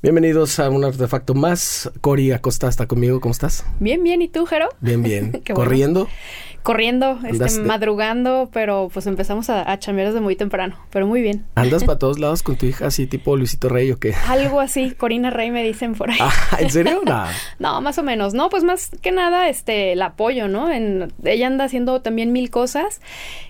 Bienvenidos a un artefacto más. Cori Acosta está conmigo. ¿Cómo estás? Bien, bien. ¿Y tú, Jero? Bien, bien. Bueno. ¿Corriendo? Corriendo, este, madrugando, pero pues empezamos a, a chambear desde muy temprano. Pero muy bien. ¿Andas para todos lados con tu hija así tipo Luisito Rey o qué? Algo así, Corina Rey me dicen por ahí. Ah, ¿En serio? Nah. No, más o menos. No, pues más que nada, este, el apoyo, ¿no? En, ella anda haciendo también mil cosas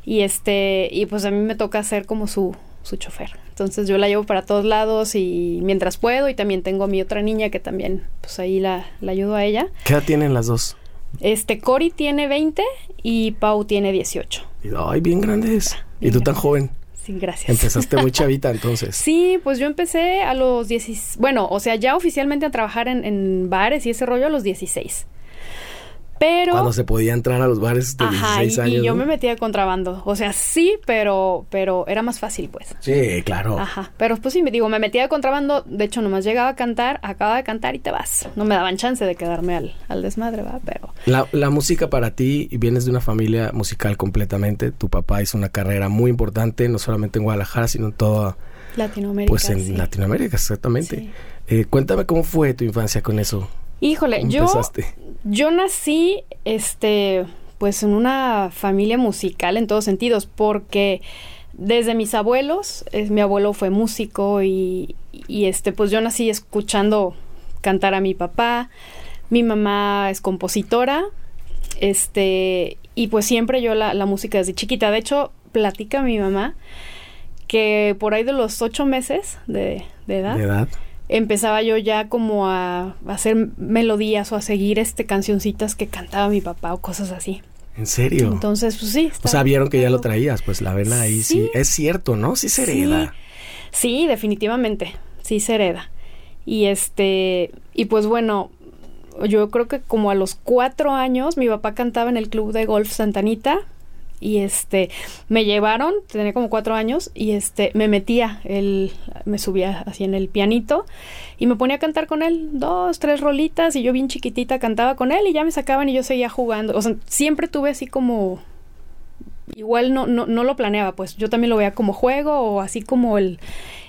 y este, y pues a mí me toca ser como su, su chofer. Entonces yo la llevo para todos lados y mientras puedo y también tengo a mi otra niña que también, pues ahí la, la ayudo a ella. ¿Qué edad tienen las dos? Este, Cori tiene 20 y Pau tiene 18. Y, Ay, bien grandes. Y tú tan joven. Sí, gracias. Empezaste muy chavita entonces. Sí, pues yo empecé a los 16, bueno, o sea, ya oficialmente a trabajar en, en bares y ese rollo a los 16. Pero... Cuando se podía entrar a los bares de Ajá, 16 y, años. y yo ¿no? me metía de contrabando. O sea, sí, pero, pero era más fácil, pues. Sí, claro. Ajá. Pero pues sí, me digo, me metía de contrabando. De hecho, nomás llegaba a cantar, acababa de cantar y te vas. No me daban chance de quedarme al, al desmadre, va, pero. La, la música para ti, vienes de una familia musical completamente. Tu papá hizo una carrera muy importante, no solamente en Guadalajara, sino en toda, Latinoamérica. pues en sí. Latinoamérica, exactamente. Sí. Eh, cuéntame cómo fue tu infancia con eso. Híjole, ¿Cómo yo. Yo nací, este, pues en una familia musical en todos sentidos, porque desde mis abuelos, eh, mi abuelo fue músico y, y, este, pues yo nací escuchando cantar a mi papá, mi mamá es compositora, este, y pues siempre yo la, la música desde chiquita. De hecho, platica mi mamá que por ahí de los ocho meses de, de edad, De edad. Empezaba yo ya como a, a hacer melodías o a seguir este cancioncitas que cantaba mi papá o cosas así. ¿En serio? Entonces, pues sí. o sea, vieron que ya lo traías, pues la vena ahí sí. Sí. Es cierto, ¿no? Sí se Sí. hereda. Sí, definitivamente. Sí se hereda. Y este, y pues bueno, yo creo que como a los cuatro años mi papá cantaba en el club de golf Santanita y este, me llevaron, tenía como cuatro años y este, me metía, él, me subía así en el pianito y me ponía a cantar con él dos, tres rolitas y yo bien chiquitita cantaba con él y ya me sacaban y yo seguía jugando. O sea, siempre tuve así como igual no, no, no lo planeaba, pues yo también lo veía como juego o así como el,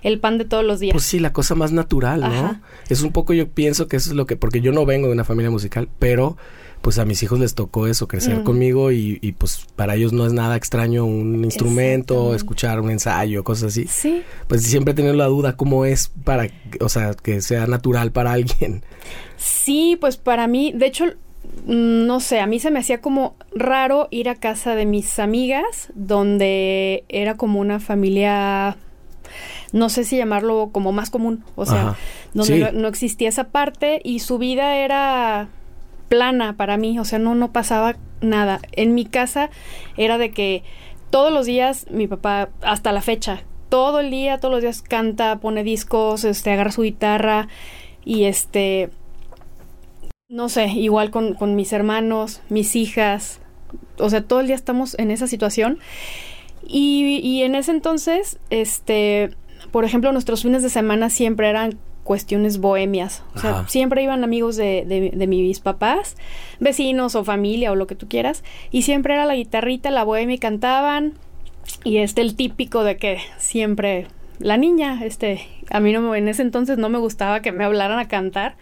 el pan de todos los días. Pues sí, la cosa más natural, ¿no? Ajá. Es un poco, yo pienso que eso es lo que, porque yo no vengo de una familia musical, pero pues a mis hijos les tocó eso, crecer Mm. conmigo y, y, pues para ellos no es nada extraño un instrumento, escuchar un ensayo, cosas así. Sí, Pues siempre he tenido la duda cómo es para, o sea, que sea natural para alguien. sí, pues para mí, de hecho, mm, no sé, a mí se me hacía como raro ir a casa de mis amigas, donde era como una familia, no sé si llamarlo como más común, o sea, Ajá. donde Sí. no, no existía esa parte y su vida era plana para mí, o sea, no, no pasaba nada. En mi casa era de que todos los días mi papá, hasta la fecha, todo el día, todos los días canta, pone discos, este, agarra su guitarra y este, no sé, igual con, con mis hermanos, mis hijas, o sea, todo el día estamos en esa situación. Y, y en ese entonces, este, por ejemplo, nuestros fines de semana siempre eran cuestiones bohemias. O sea, Ajá. siempre iban amigos de, de, de mis papás, vecinos o familia o lo que tú quieras. Y siempre era la guitarrita, la bohemia y cantaban. Y este, el típico de que siempre la niña, este, a mí no me, en ese entonces no me gustaba que me hablaran a cantar.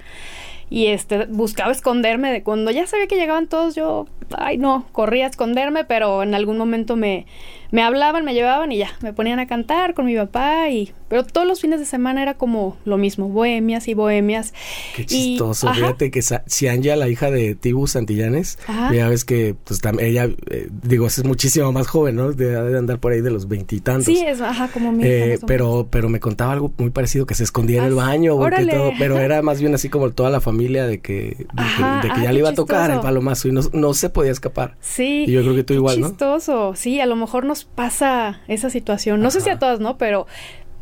Y este, buscaba esconderme de cuando ya sabía que llegaban todos, yo, ay no, corría a esconderme, pero en algún momento me, me hablaban, me llevaban y ya, me ponían a cantar con mi papá y, pero todos los fines de semana era como lo mismo, bohemias y bohemias. Qué chistoso. Fíjate que Cianya, la hija de Tibu Santillanes, Ajá. ya ves que, pues también ella, eh, digo, es muchísimo más joven, ¿no? De, de andar por ahí de los veintitantos. Sí, es, ajá, como mi hija, Eh, pero, pero me contaba algo muy parecido que se escondía en Ah, el sí. baño, porque todo, pero era más bien así como toda la familia de que, de que- Ajá, de que ah, ya le iba a tocar el chistoso. palomazo y no, no se podía escapar. Sí. Y yo creo que tú igual, ¿no? chistoso. Sí, a lo mejor nos pasa esa situación. No sé si a todas, ¿no? Pero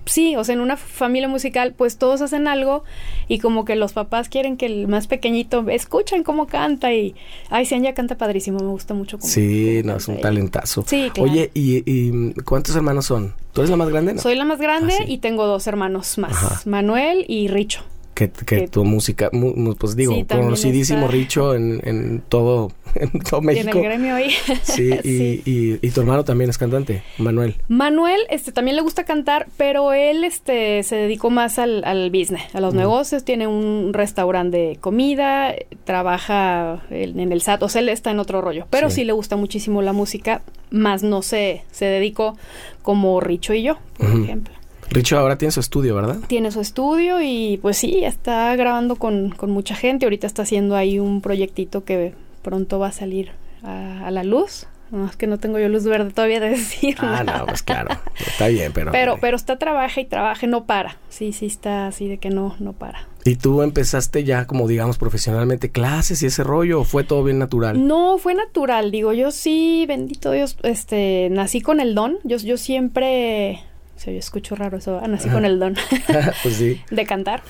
sí, o sea, en una familia musical, pues todos hacen algo y como que los papás quieren que el más pequeñito escuchen cómo canta y ay, sí, ella canta padrísimo, me gusta mucho cómo Sí, cómo no, es un talentazo. Sí, claro. Oye, ¿y, y cuántos hermanos son? ¿Tú eres la más grande? No? Soy la más grande Ah, sí. y tengo dos hermanos más, Ajá. Manuel y Richo. Que, que, tu música, pues digo, conocidísimo Richo en, en, todo, en todo México. en el gremio ahí. Sí, y, y, tu hermano también es cantante, Manuel. Manuel, este, también le gusta cantar, pero él, este, se dedicó más al, al business, a los negocios, tiene un restaurante de comida, trabaja en, el SAT, o sea, él está en otro rollo, pero sí, le gusta muchísimo la música, más no se, se dedicó como Richo y yo, por ejemplo. Richo ahora tiene su estudio, ¿verdad? Tiene su estudio y pues sí, está grabando con, con mucha gente. Ahorita está haciendo ahí un proyectito que pronto va a salir a, la luz. No, es que no tengo yo luz verde todavía de decir. Ah, no, pues claro. Está bien, pero. Pero, pero está trabaja y trabaja, no para. Sí, sí está así de que no, no para. ¿Y tú empezaste ya como digamos profesionalmente clases y ese rollo o fue todo bien natural? No, fue natural. Digo, yo sí, bendito Dios, este, nací con el don. Yo, yo siempre yo escucho raro eso, ah, nací con el don pues sí. de cantar.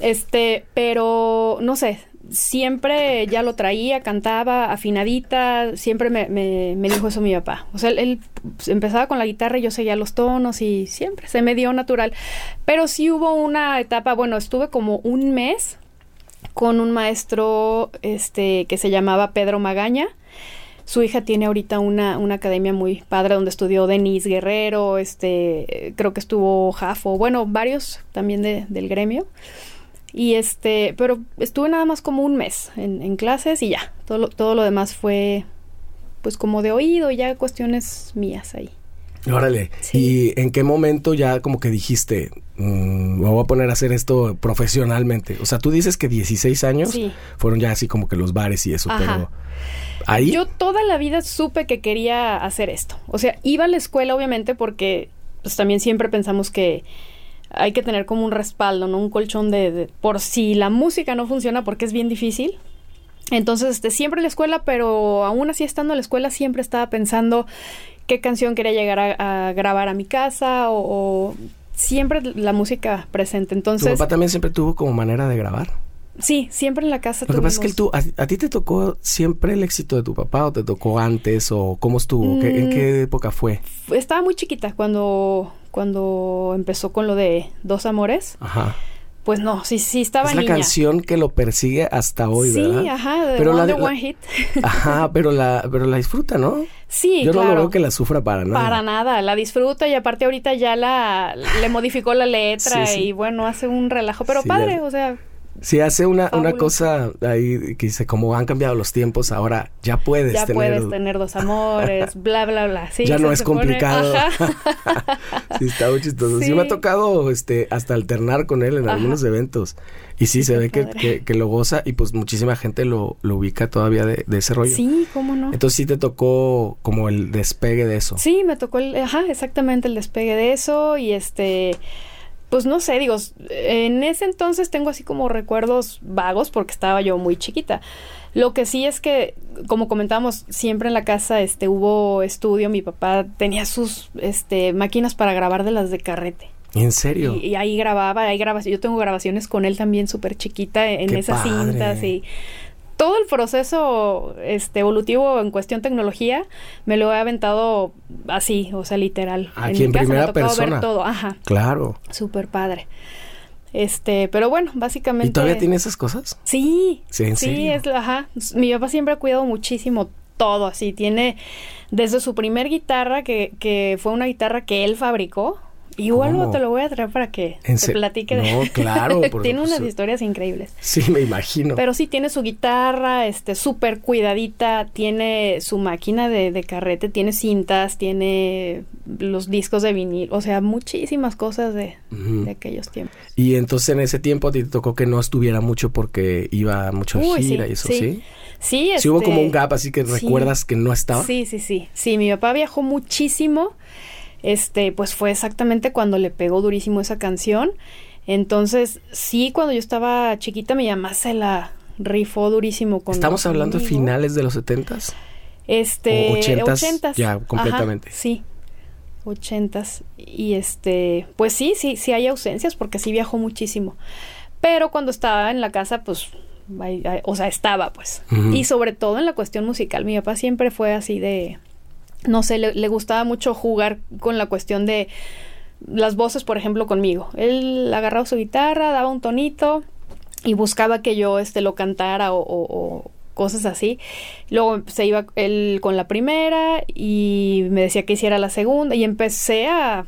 Este, pero no sé, siempre ya lo traía, cantaba afinadita, siempre me, me, dijo eso mi papá. O sea, él, empezaba con la guitarra y yo seguía los tonos y siempre se me dio natural. Pero sí hubo una etapa, bueno, estuve como un mes con un maestro este, que se llamaba Pedro Magaña su hija tiene ahorita una, una academia muy padre donde estudió Denise Guerrero, este, creo que estuvo Jafo, bueno, varios también de, del gremio. Y este, pero estuve nada más como un mes en, en clases y ya. Todo lo, todo lo demás fue pues como de oído, ya cuestiones mías ahí. Órale. ¿Y en qué momento ya como que dijiste, mm, me voy a poner a hacer esto profesionalmente? O sea, tú dices que 16 años fueron ya así como que los bares y eso, pero yo toda la vida supe que quería hacer esto. O sea, iba a la escuela obviamente porque pues también siempre pensamos que hay que tener como un respaldo, ¿no? Un colchón de, por si la música no funciona porque es bien difícil. Entonces, este, siempre en la escuela, pero aún así estando en la escuela siempre estaba pensando qué canción quería llegar a, grabar a mi casa o, o, siempre la música presente. Entonces, ¿Tu papá también siempre tuvo como manera de grabar? Sí, siempre en la casa. Lo que pasa es que tú, a, ti te tocó siempre el éxito de tu papá o te tocó antes o cómo estuvo, ¿en mm, qué época fue? Estaba muy chiquita cuando, cuando empezó con lo de Dos Amores. Ajá. Pues no, sí, sí estaba Es la canción que lo persigue hasta hoy, ¿verdad? Sí, ajá, de pero la, One Hit. Ajá, pero la, pero la disfruta, ¿no? Sí, Yo no lo veo que la sufra para nada. Para nada, la disfruta y aparte ahorita ya la le modificó la letra y bueno, hace un relajo, pero padre, o sea, si hace una, una cosa ahí que dice, como han cambiado los tiempos, ahora ya puedes ya tener... puedes tener dos amores, bla, bla, bla. Sí, ya no es complicado. sí, está muy chistoso. Sí. me ha tocado este, hasta alternar con él en algunos eventos. Y sí, se ve que, que, lo goza y pues muchísima gente lo, lo ubica todavía de, de, ese rollo. Sí, cómo no. Entonces sí te tocó como el despegue de eso. Sí, me tocó el, ajá, exactamente el despegue de eso y este pues no sé, digo, en ese entonces tengo así como recuerdos vagos porque estaba yo muy chiquita. Lo que sí es que, como comentábamos, siempre en la casa este, hubo estudio, mi papá tenía sus este, máquinas para grabar de las de carrete. ¿En serio? Y, ahí grababa, ahí grababa, yo tengo grabaciones con él también súper chiquita en esas cintas y todo el proceso este, evolutivo en cuestión tecnología me lo he aventado así, o sea, literal. Aquí en, primera persona. Ver todo, ajá. Claro. Súper padre. Este, pero bueno, básicamente. ¿Y todavía tiene esas cosas? Sí. Sí, sí, es, ajá. Mi papá siempre ha cuidado muchísimo todo, así. Tiene desde su primer guitarra, que, que fue una guitarra que él fabricó, Igual te lo voy a traer para que te platique. No, claro. tiene unas historias increíbles. Sí, me imagino. Pero sí, tiene su guitarra, este, súper cuidadita, tiene su máquina de, de, carrete, tiene cintas, tiene los discos de vinil, o sea, muchísimas cosas de, de aquellos tiempos. Y entonces en ese tiempo a ti te tocó que no estuviera mucho porque iba mucho a gira y eso, ¿sí? Sí, sí. hubo como un este, gap, así que recuerdas que no estaba. Sí, sí, sí. Sí, mi papá viajó muchísimo este, pues fue exactamente cuando le pegó durísimo esa canción. Entonces, sí, cuando yo estaba chiquita, mi mamá se la rifó durísimo con ¿Estamos hablando de finales de los setentas? Este, ochentas. Ya, completamente. sí, ochentas. Y este, pues sí, sí, sí hay ausencias porque sí viajó muchísimo. Pero cuando estaba en la casa, pues, o sea, estaba, pues. Y sobre todo en la cuestión musical, mi papá siempre fue así de no sé, le, gustaba mucho jugar con la cuestión de las voces, por ejemplo, conmigo. Él agarraba su guitarra, daba un tonito y buscaba que yo este, lo cantara o, cosas así. Luego se iba él con la primera y me decía que hiciera la segunda y empecé a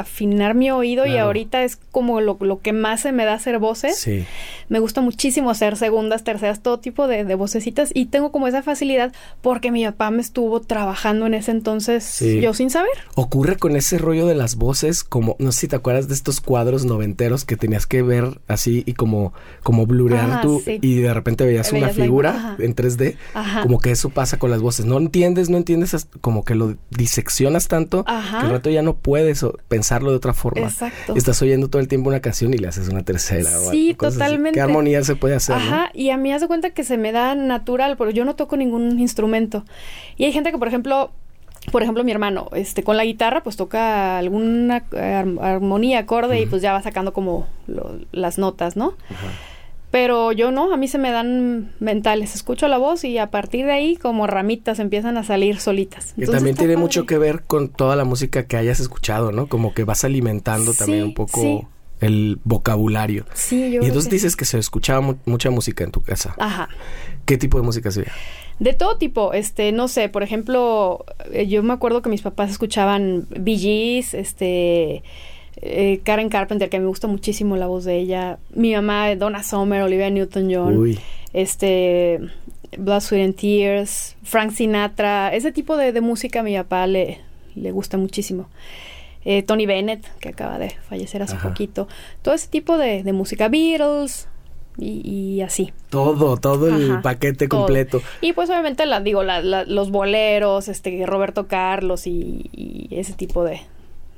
afinar mi oído y ahorita es como lo, que más se me da hacer voces. Sí. Me gusta muchísimo hacer segundas, terceras, todo tipo de, de, vocecitas y tengo como esa facilidad porque mi papá me estuvo trabajando en ese entonces yo sin saber. Ocurre con ese rollo de las voces como, no sé si te acuerdas de estos cuadros noventeros que tenías que ver así y como, como blurear tú y de repente veías, una figura en 3D, como que eso pasa con las voces. No entiendes, no entiendes, como que lo diseccionas tanto que al rato ya no puedes pensarlo de otra forma. Exacto. Estás oyendo todo el tiempo una canción y le haces una tercera. Sí, totalmente. ¿Qué armonía se puede hacer? Ajá, y a mí hace cuenta que se me da natural, pero yo no toco ningún instrumento. Y hay gente que, por ejemplo, por ejemplo, mi hermano, este, con la guitarra, pues toca alguna armonía, acorde, y pues ya va sacando como las notas, ¿no? Ajá. Pero yo no, a mí se me dan mentales. Escucho la voz y a partir de ahí, como ramitas, empiezan a salir solitas. Y también tiene mucho que ver con toda la música que hayas escuchado, ¿no? Como que vas alimentando también un poco el vocabulario. Sí, yo Y entonces dices que se escuchaba mucha música en tu casa. Ajá. ¿Qué tipo de música se De todo tipo, este, no sé, por ejemplo, eh, yo me acuerdo que mis papás escuchaban Gees, este eh, Karen Carpenter, que me gusta muchísimo la voz de ella. Mi mamá, Donna Summer, Olivia Newton-John. Este. Blood, Sweat and Tears, Frank Sinatra. Ese tipo de, música a mi papá le, le gusta muchísimo. Eh, Tony Bennett, que acaba de fallecer hace poquito. Todo ese tipo de, música. Beatles, y, así. Todo, todo el paquete completo. Y pues obviamente la, digo, los boleros, este Roberto Carlos y ese tipo de,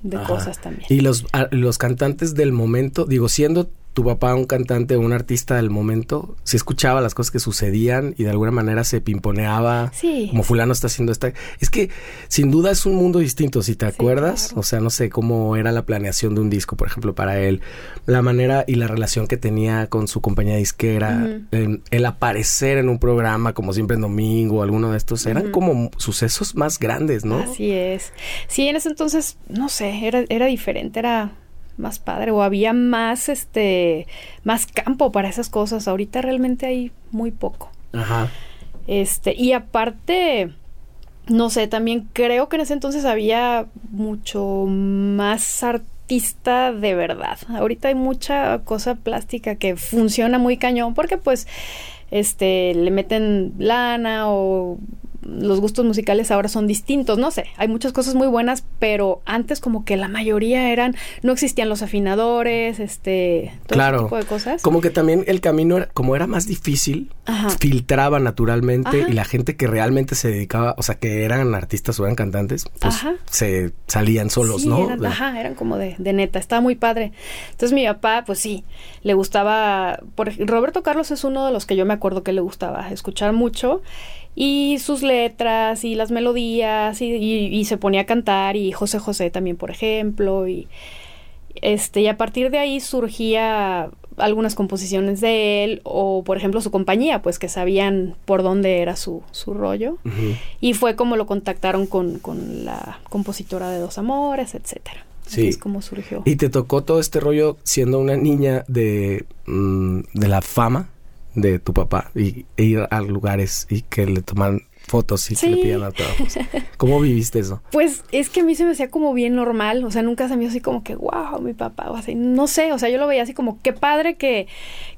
de cosas también. Y los, los cantantes del momento, digo, siendo tu papá un cantante, un artista del momento, si escuchaba las cosas que sucedían y de alguna manera se pimponeaba, sí. como fulano está haciendo esta. Es que sin duda es un mundo distinto, si te acuerdas, o sea, no sé cómo era la planeación de un disco, por ejemplo, para él, la manera y la relación que tenía con su compañía disquera, el, aparecer en un programa como siempre en domingo, alguno de estos, eran como sucesos más grandes, ¿no? Así es. Sí, en ese entonces, no sé, era, era diferente, era más padre o había más este más campo para esas cosas. Ahorita realmente hay muy poco. Ajá. Este, y aparte no sé, también creo que en ese entonces había mucho más artista de verdad. Ahorita hay mucha cosa plástica que funciona muy cañón porque pues este le meten lana o los gustos musicales ahora son distintos, no sé, hay muchas cosas muy buenas, pero antes como que la mayoría eran, no existían los afinadores, este, todo claro, tipo de cosas. Como que también el camino, era, como era más difícil, filtraba naturalmente y la gente que realmente se dedicaba, o sea, que eran artistas o eran cantantes, pues se salían solos, ¿no? Eran, ajá, eran como de, de neta, estaba muy padre. Entonces mi papá, pues sí, le gustaba, por Roberto Carlos es uno de los que yo me acuerdo que le gustaba escuchar mucho y sus letras y las melodías y, se ponía a cantar y José José también por ejemplo y este y a partir de ahí surgía algunas composiciones de él o por ejemplo su compañía pues que sabían por dónde era su, su rollo y fue como lo contactaron con, con la compositora de Dos Amores etcétera Sí. es como surgió. Y te tocó todo este rollo siendo una niña de, mm, de la fama de tu papá y, e ir a lugares y que le toman fotos y que le pidan autógrafos. ¿Cómo viviste eso? Pues es que a mí se me hacía como bien normal, o sea, nunca se me hizo así como que, wow, mi papá, o así, no sé, o sea, yo lo veía así como, qué padre que,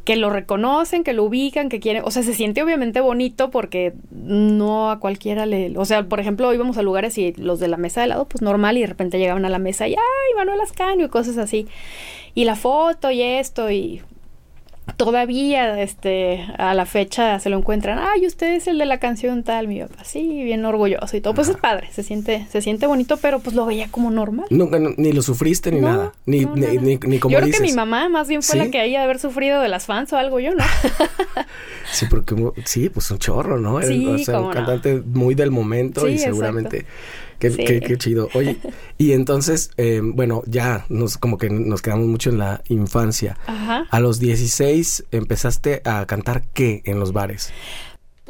que lo reconocen, que lo ubican, que quieren, o sea, se siente obviamente bonito porque no a cualquiera le, o sea, por ejemplo, íbamos a lugares y los de la mesa de lado, pues normal, y de repente llegaban a la mesa y, ay, Manuel Ascanio y cosas así. Y la foto y esto, y todavía este a la fecha se lo encuentran ay usted es el de la canción tal mi papá sí bien orgulloso y todo pues es padre se siente se siente bonito pero pues lo veía como normal. Nunca ni lo sufriste ni nada ni, ni, ni, como yo creo que mi mamá más bien fue la que haya de haber sufrido de las fans o algo yo no. Sí porque sí pues un chorro no sí, o sea, un cantante muy del momento y seguramente Qué, chido. Oye, y entonces, eh, bueno, ya nos como que nos quedamos mucho en la infancia. Ajá. A los 16 empezaste a cantar qué en los bares.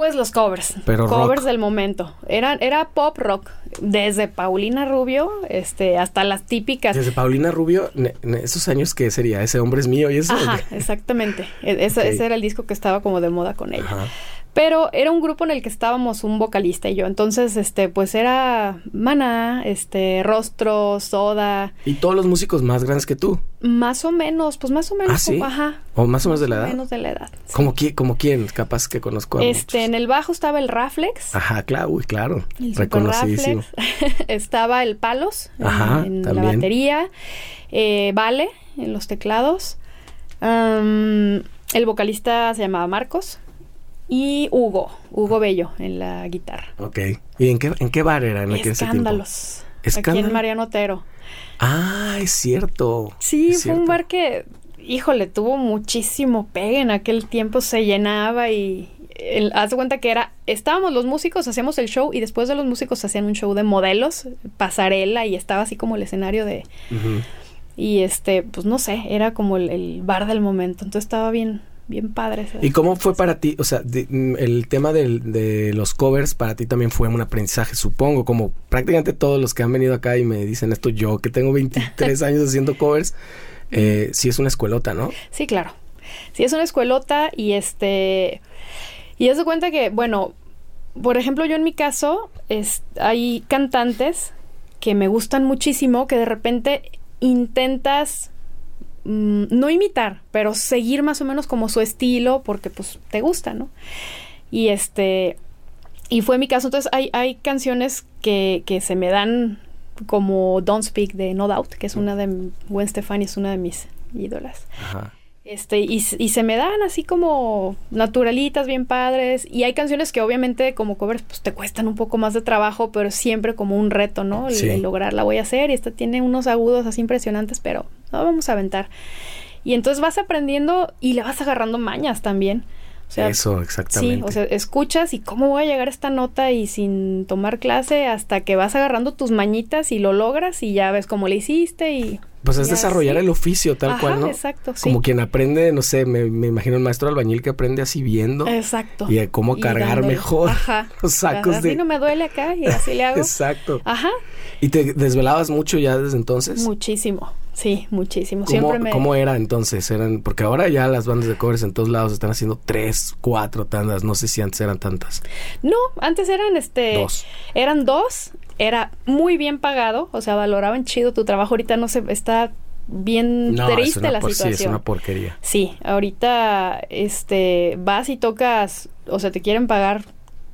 Pues los covers. Pero covers del momento. Eran, era pop rock. Desde Paulina Rubio, este, hasta las típicas. Desde Paulina Rubio, en esos años que sería, ese hombre es mío y eso. Ajá, exactamente. E, ese, ese, era el disco que estaba como de moda con ella. Ajá. Pero era un grupo en el que estábamos un vocalista y yo. Entonces, este, pues era Maná, este, Rostro, Soda. ¿Y todos los músicos más grandes que tú? Más o menos, pues más o menos. ¿Ah, sí? ajá. ¿O más o menos de la edad? Menos de la edad. ¿Como, quién, como quién? Capaz que conozco a Este, en el bajo estaba el Raflex. Ajá, claro, uy, claro. El Reconocidísimo. estaba el Palos ajá, en, la batería. Eh, vale en los teclados. el vocalista se llamaba Marcos y Hugo, Hugo Bello en la guitarra. Ok. ¿Y en qué, en qué bar era en aquel Escándalos. Aquí en Mariano Otero. Ah, es cierto. Sí, fue un bar que, híjole, tuvo muchísimo pegue en aquel tiempo, se llenaba y haz de cuenta que era, estábamos los músicos, hacíamos el show y después de los músicos hacían un show de modelos, pasarela y estaba así como el escenario de... Y este, pues no sé, era como el, el, bar del momento, entonces estaba bien, bien padre. ¿Y cómo fue para ti? O sea, mm, el tema de los covers para ti también fue un aprendizaje, supongo, como prácticamente todos los que han venido acá y me dicen esto, yo que tengo 23 años haciendo covers, eh, sí es una escuelota, ¿no? Sí, claro. Sí es una escuelota y este... Y es de cuenta que, bueno, por ejemplo, yo en mi caso, es, hay cantantes que me gustan muchísimo que de repente intentas Mm, no imitar, pero seguir más o menos como su estilo porque pues te gusta, ¿no? Y este, y fue mi caso, entonces hay, hay canciones que, que se me dan como Don't Speak de No Doubt, que es una de, Gwen Stefani es una de mis ídolas. Ajá. Este, y, y, se me dan así como naturalitas, bien padres. Y hay canciones que obviamente como covers pues te cuestan un poco más de trabajo, pero siempre como un reto, ¿no? El, lograrla voy a hacer. Y esta tiene unos agudos así impresionantes, pero no vamos a aventar. Y entonces vas aprendiendo y le vas agarrando mañas también. Eso, exactamente. Sí, o sea, escuchas y cómo voy a llegar a esta nota y sin tomar clase hasta que vas agarrando tus mañitas y lo logras y ya ves cómo le hiciste y pues es desarrollar el oficio tal cual, ¿no? Exacto, sí. Como quien aprende, no sé, me, imagino el maestro albañil que aprende así viendo. Exacto. Y cómo cargar mejor Ajá. los sacos así no me duele acá y así le hago. Exacto. Ajá. ¿Y te desvelabas mucho ya desde entonces? Muchísimo. Sí, muchísimo. ¿Cómo, Siempre me... ¿Cómo era entonces? Eran, porque ahora ya las bandas de covers en todos lados están haciendo tres, cuatro tandas. No sé si antes eran tantas. No, antes eran este. Dos. Eran dos. Era muy bien pagado. O sea, valoraban chido tu trabajo. Ahorita no se está bien triste la situación. Sí, es una porquería. Sí, ahorita este vas y tocas, o sea, te quieren pagar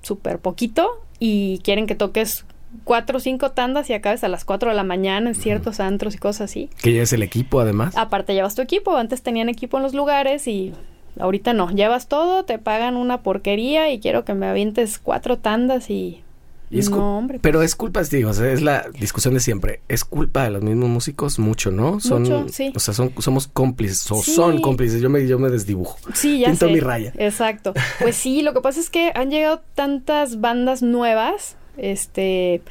súper poquito y quieren que toques cuatro o cinco tandas y acabes a las cuatro de la mañana en ciertos antros y cosas así. Que lleves el equipo además. Aparte llevas tu equipo, antes tenían equipo en los lugares y ahorita no, llevas todo, te pagan una porquería y quiero que me avientes cuatro tandas y no, hombre. Pero es culpa, digo, es la discusión de siempre. Es culpa de los mismos músicos mucho, ¿no? Son, mucho, sí. O sea, son, somos cómplices, o son cómplices. Yo me, yo me desdibujo. Sí, ya Pinto mi raya. Exacto. Pues sí, lo que pasa es que han llegado tantas bandas nuevas, este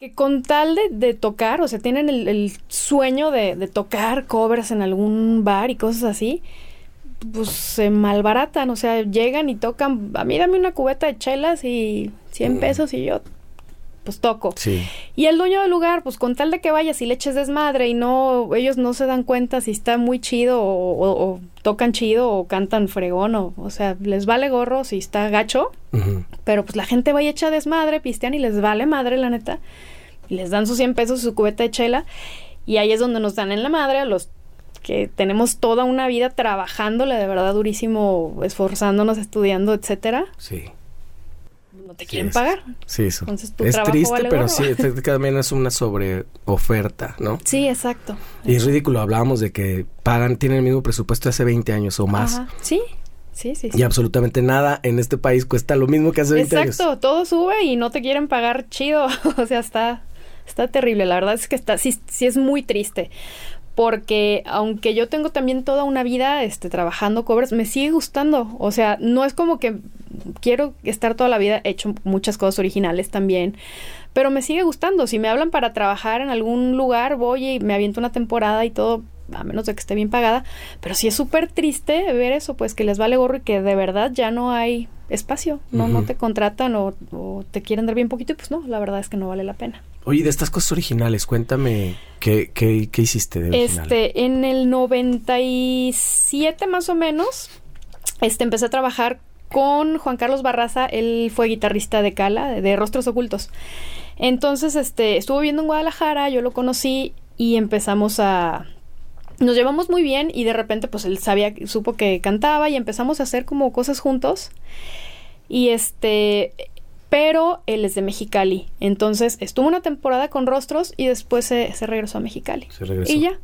que con tal de, tocar, o sea, tienen el, sueño de, de, tocar covers en algún bar y cosas así, pues se malbaratan, o sea, llegan y tocan, a mí dame una cubeta de chelas y 100 mm. pesos y yo pues toco. Sí. Y el dueño del lugar, pues con tal de que vayas y le eches desmadre y no, ellos no se dan cuenta si está muy chido o, tocan chido o cantan fregón o, o sea, les vale gorro si está gacho, pero pues la gente va y echa desmadre, pistean y les vale madre, la neta, y les dan sus 100 pesos su cubeta de chela y ahí es donde nos dan en la madre a los que tenemos toda una vida trabajándole de verdad durísimo, esforzándonos, estudiando, etcétera. Sí. No te quieren pagar. Sí, eso. Entonces, tu es triste, pero sí, también es una sobreoferta, ¿no? Sí, exacto. Y es ridículo, hablábamos de que pagan, tienen el mismo presupuesto hace 20 años o más. Sí, Sí, sí, Y absolutamente nada en este país cuesta lo mismo que hace 20 años. Exacto, todo sube y no te quieren pagar chido. o sea, está, está terrible. La verdad es que está, sí, sí es muy triste porque aunque yo tengo también toda una vida este, trabajando covers, me sigue gustando. O sea, no es como que quiero estar toda la vida, he hecho muchas cosas originales también, pero me sigue gustando. Si me hablan para trabajar en algún lugar, voy y me aviento una temporada y todo, a menos de que esté bien pagada. Pero sí es súper triste ver eso, pues que les vale gorro y que de verdad ya no hay espacio, no, no te contratan o, te quieren dar bien poquito y pues no, la verdad es que no vale la pena. Oye, de estas cosas originales, cuéntame qué, qué, qué hiciste de original? Este, en el 97 más o menos, este, empecé a trabajar con Juan Carlos Barraza, él fue guitarrista de Cala, de, Rostros Ocultos. Entonces, este, estuvo viviendo en Guadalajara, yo lo conocí y empezamos a, nos llevamos muy bien y de repente pues él sabía, supo que cantaba y empezamos a hacer como cosas juntos. Y este, pero él es de Mexicali. Entonces estuvo una temporada con Rostros y después se, regresó a Mexicali. Se regresó. Y ya.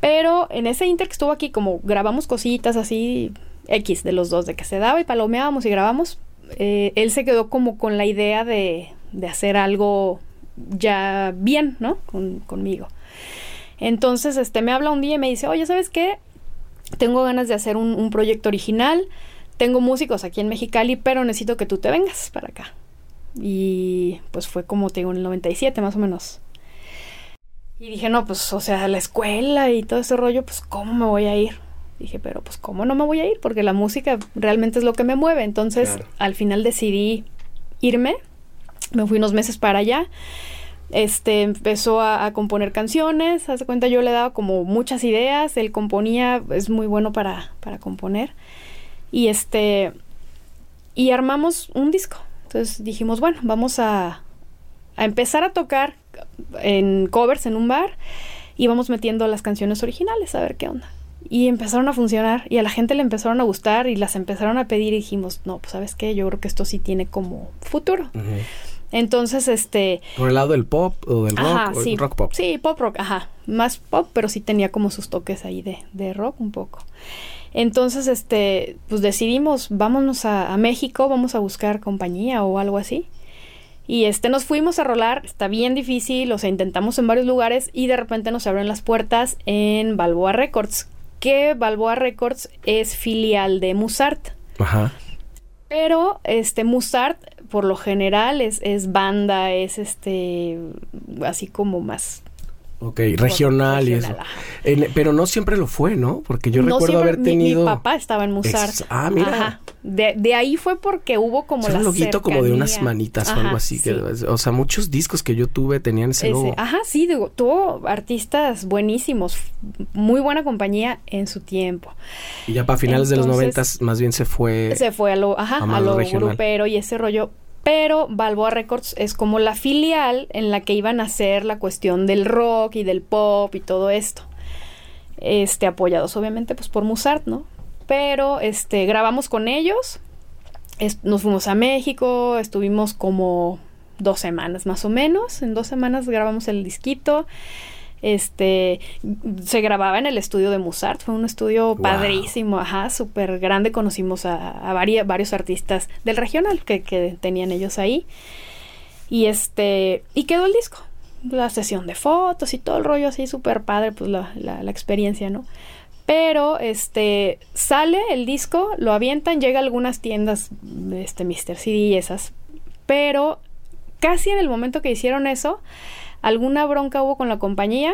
Pero en ese inter que estuvo aquí, como grabamos cositas así, X de los dos, de que se daba y palomeábamos y grabamos, eh, él se quedó como con la idea de, de hacer algo ya bien, ¿no? conmigo. Entonces, este, me habla un día y me dice, oye, ¿sabes qué? Tengo ganas de hacer un, proyecto original. Tengo músicos aquí en Mexicali, pero necesito que tú te vengas para acá. Y pues fue como tengo en el 97 más o menos. Y dije, no, pues, o sea, la escuela y todo ese rollo, pues, ¿cómo me voy a ir? Dije, pero pues, ¿cómo no me voy a ir? Porque la música realmente es lo que me mueve. Entonces, al final decidí irme. Me fui unos meses para allá este empezó a, componer canciones, hace cuenta yo le daba como muchas ideas, él componía, es muy bueno para, para componer. Y este y armamos un disco. Entonces dijimos, bueno, vamos a, a empezar a tocar en covers en un bar y vamos metiendo las canciones originales a ver qué onda. Y empezaron a funcionar y a la gente le empezaron a gustar y las empezaron a pedir y dijimos, no, pues sabes qué, yo creo que esto sí tiene como futuro. Entonces, este... ¿Por el lado del pop o del rock? sí, rock pop. Sí, pop rock, ajá. Más pop, pero sí tenía como sus toques ahí de, de rock un poco. Entonces, este, pues decidimos, vámonos a, México, vamos a buscar compañía o algo así. Y este, nos fuimos a rolar, está bien difícil, o sea, intentamos en varios lugares y de repente nos abren las puertas en Balboa Records, que Balboa Records es filial de Musart. Ajá. Pero este Musart por lo general es, es banda, es este así como más Ok, regional, y eso. pero no siempre lo fue, ¿no? Porque yo recuerdo haber tenido... Mi, papá estaba en Musar. ah, mira. De, de, ahí fue porque hubo como la un loguito como de unas manitas o algo así. o sea, muchos discos que yo tuve tenían ese, logo. Ajá, sí, digo, tuvo artistas buenísimos. Muy buena compañía en su tiempo. Y ya para finales de los noventas más bien se fue... Se fue a lo, ajá, a, lo grupero y ese rollo pero Balboa Records es como la filial en la que iban a hacer la cuestión del rock y del pop y todo esto. Este, apoyados obviamente pues por Musart, ¿no? Pero este, grabamos con ellos, nos fuimos a México, estuvimos como dos semanas más o menos, en dos semanas grabamos el disquito, este, se grababa en el estudio de Musart, fue un estudio padrísimo, ajá, súper grande. Conocimos a, varios artistas del regional que, tenían ellos ahí. Y este, y quedó el disco. La sesión de fotos y todo el rollo así, súper padre, pues la, la, experiencia, ¿no? Pero este sale el disco, lo avientan, llega a algunas tiendas, este Mr. CD y esas. Pero casi en el momento que hicieron eso, alguna bronca hubo con la compañía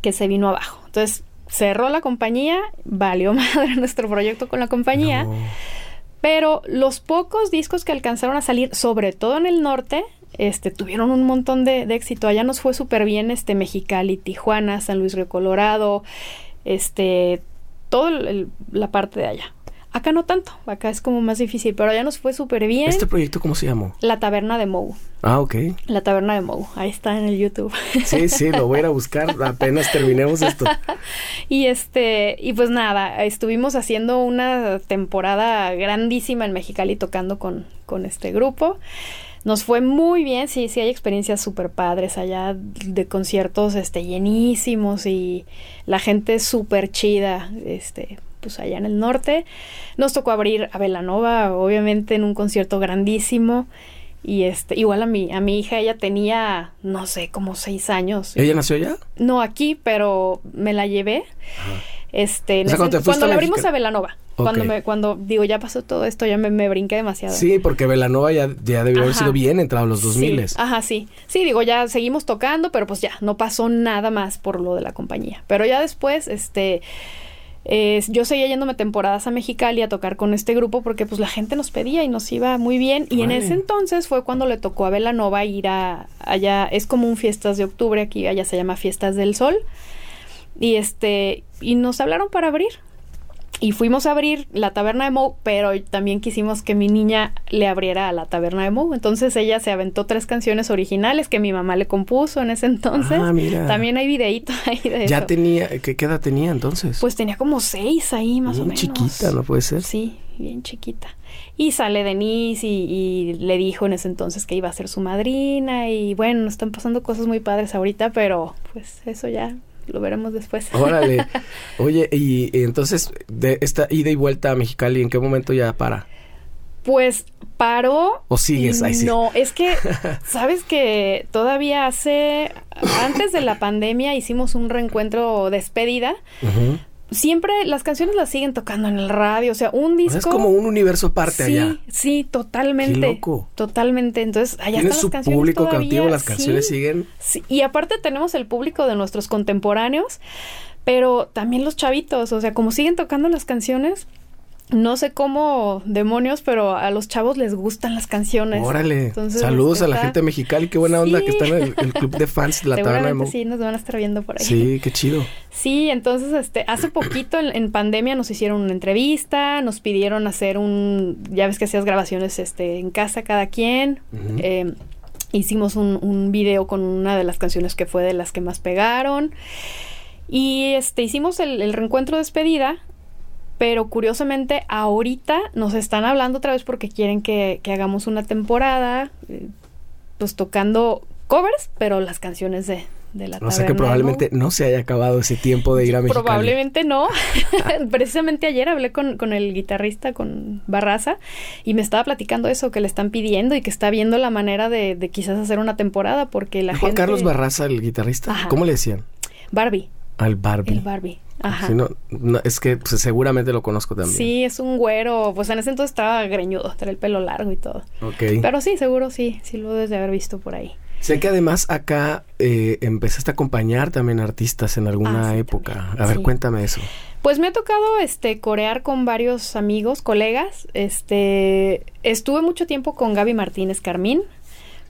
que se vino abajo. Entonces cerró la compañía, valió madre nuestro proyecto con la compañía. Pero los pocos discos que alcanzaron a salir, sobre todo en el norte, este, tuvieron un montón de, éxito. Allá nos fue súper bien, este, Mexicali, Tijuana, San Luis Río Colorado, este, toda la parte de allá. Acá no tanto, acá es como más difícil, pero allá nos fue súper bien. ¿Este proyecto cómo se llamó? La Taberna de Mou. Ah, ok. La Taberna de Mou, ahí está en el YouTube. Sí, sí, lo voy a ir a buscar apenas terminemos esto. y este, y pues nada, estuvimos haciendo una temporada grandísima en Mexicali tocando con, con este grupo. Nos fue muy bien, sí, sí hay experiencias súper padres allá de conciertos este, llenísimos y la gente súper chida, este, pues allá en el norte. Nos tocó abrir a Velanova, obviamente en un concierto grandísimo. Y este, igual a mi, a mi hija, ella tenía, no sé, como seis años. ¿Ella nació allá? No aquí, pero me la llevé. Este, cuando, la abrimos a Velanova. Cuando me, cuando digo, ya pasó todo esto, ya me, me brinqué demasiado. Sí, porque Velanova ya, ya debió haber sido bien entrado a los 2000. Sí, ajá, sí. Sí, digo, ya seguimos tocando, pero pues ya, no pasó nada más por lo de la compañía. Pero ya después, este, yo seguía yéndome temporadas a Mexicali a tocar con este grupo porque pues la gente nos pedía y nos iba muy bien. Y en ese entonces fue cuando le tocó a Velanova ir a allá, es como un fiestas de octubre, aquí allá se llama Fiestas del Sol. Y este, y nos hablaron para abrir. Y fuimos a abrir la taberna de Moe, pero también quisimos que mi niña le abriera a la taberna de Moe. Entonces ella se aventó tres canciones originales que mi mamá le compuso en ese entonces. Ah, mira. También hay videíto ahí de Ya tenía, ¿qué, edad tenía entonces? Pues tenía como seis ahí más o menos. chiquita, ¿no puede ser? Sí, bien chiquita. Y sale Denise y, y, le dijo en ese entonces que iba a ser su madrina y bueno, están pasando cosas muy padres ahorita, pero pues eso ya lo veremos después. Órale. Oye, y, entonces, de esta ida y vuelta a Mexicali, ¿en qué momento ya para? Pues paró. ¿O sigues ahí? Sí? No, es que, ¿sabes que todavía hace, antes de la pandemia hicimos un reencuentro despedida? Siempre las canciones las siguen tocando en el radio, o sea, un disco. es como un universo aparte allá. Sí, totalmente. Qué loco. Totalmente. Entonces, allá están su público cautivo, las canciones siguen. Sí, y aparte tenemos el público de nuestros contemporáneos, pero también los chavitos, o sea, como siguen tocando las canciones, no sé cómo demonios, pero a los chavos les gustan las canciones. Órale. Saludos a la gente mexicana, qué buena onda que está en el, club de fans de la Taberna Mo. Sí, nos van a estar viendo por ahí. Sí, qué chido. Sí, entonces este hace poquito en, pandemia nos hicieron una entrevista, nos pidieron hacer un ya ves que hacías grabaciones este en casa cada quien. Em, hicimos un, un video con una de las canciones que fue de las que más pegaron. Y este hicimos el, el reencuentro despedida pero curiosamente ahorita nos están hablando otra vez porque quieren que, hagamos una temporada, eh, pues tocando covers, pero las canciones de, de la O sea que probablemente no se haya acabado ese tiempo de ir a México. Probablemente no. Precisamente ayer hablé con, con, el guitarrista, con Barraza, y me estaba platicando eso, que le están pidiendo y que está viendo la manera de, de quizás hacer una temporada porque la Juan Carlos Barraza, el guitarrista, ¿cómo le decían? Barbie. Al Barbie. El Barbie. Ajá. no, es que pues, seguramente lo conozco también. Sí, es un güero. Pues en ese entonces estaba greñudo, tenía el pelo largo y todo. Ok. Pero sí, seguro sí, sí lo debes de haber visto por ahí. Sé que además acá eh, empezaste a acompañar también artistas en alguna ah, época. a ver, cuéntame eso. Pues me ha tocado este corear con varios amigos, colegas. Este estuve mucho tiempo con Gaby Martínez Carmín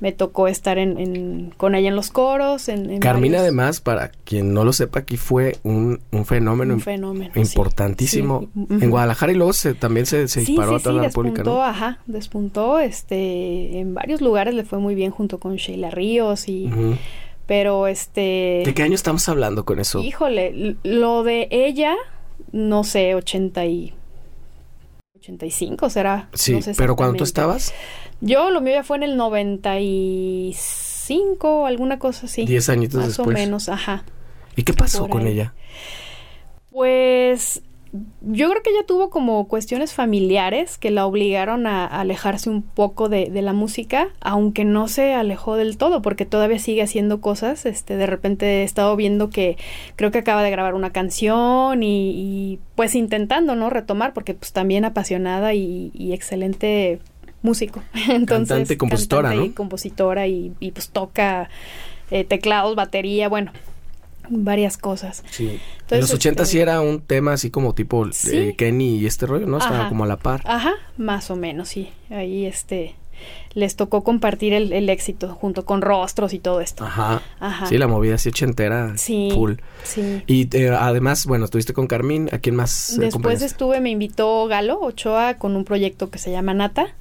me tocó estar en, con ella en los coros. En, Carmina, además, para quien no lo sepa, aquí fue un, un fenómeno, importantísimo en Guadalajara y luego se, también se, disparó a toda la República. Despuntó, ajá, despuntó, este, en varios lugares le fue muy bien junto con Sheila Ríos y... Pero este... ¿De qué año estamos hablando con eso? Híjole, lo de ella, no sé, 80 y... 85 será. Sí, pero cuando tú estabas... Yo lo mío ya fue en el 95 alguna cosa así. Diez añitos después. Más o menos, ajá. ¿Y qué pasó con ella? Pues yo creo que ella tuvo como cuestiones familiares que la obligaron a, alejarse un poco de, la música, aunque no se alejó del todo, porque todavía sigue haciendo cosas. Este, de repente he estado viendo que creo que acaba de grabar una canción y, pues intentando, ¿no? Retomar, porque pues también apasionada y, y excelente músico. Entonces, cantante, compositora, y compositora y, pues toca eh, teclados, batería, bueno, varias cosas. Sí. en los 80 sí este, era un tema así como tipo eh, Kenny y este rollo, ¿no? Estaba como a la par. Ajá, más o menos, sí. Ahí este les tocó compartir el, éxito junto con rostros y todo esto. Ajá. Ajá. Sí, la movida así ochentera. Sí. Full. Sí. Y eh, además, bueno, estuviste con Carmín. ¿A quién más? Después estuve, me invitó Galo Ochoa con un proyecto que se llama Nata.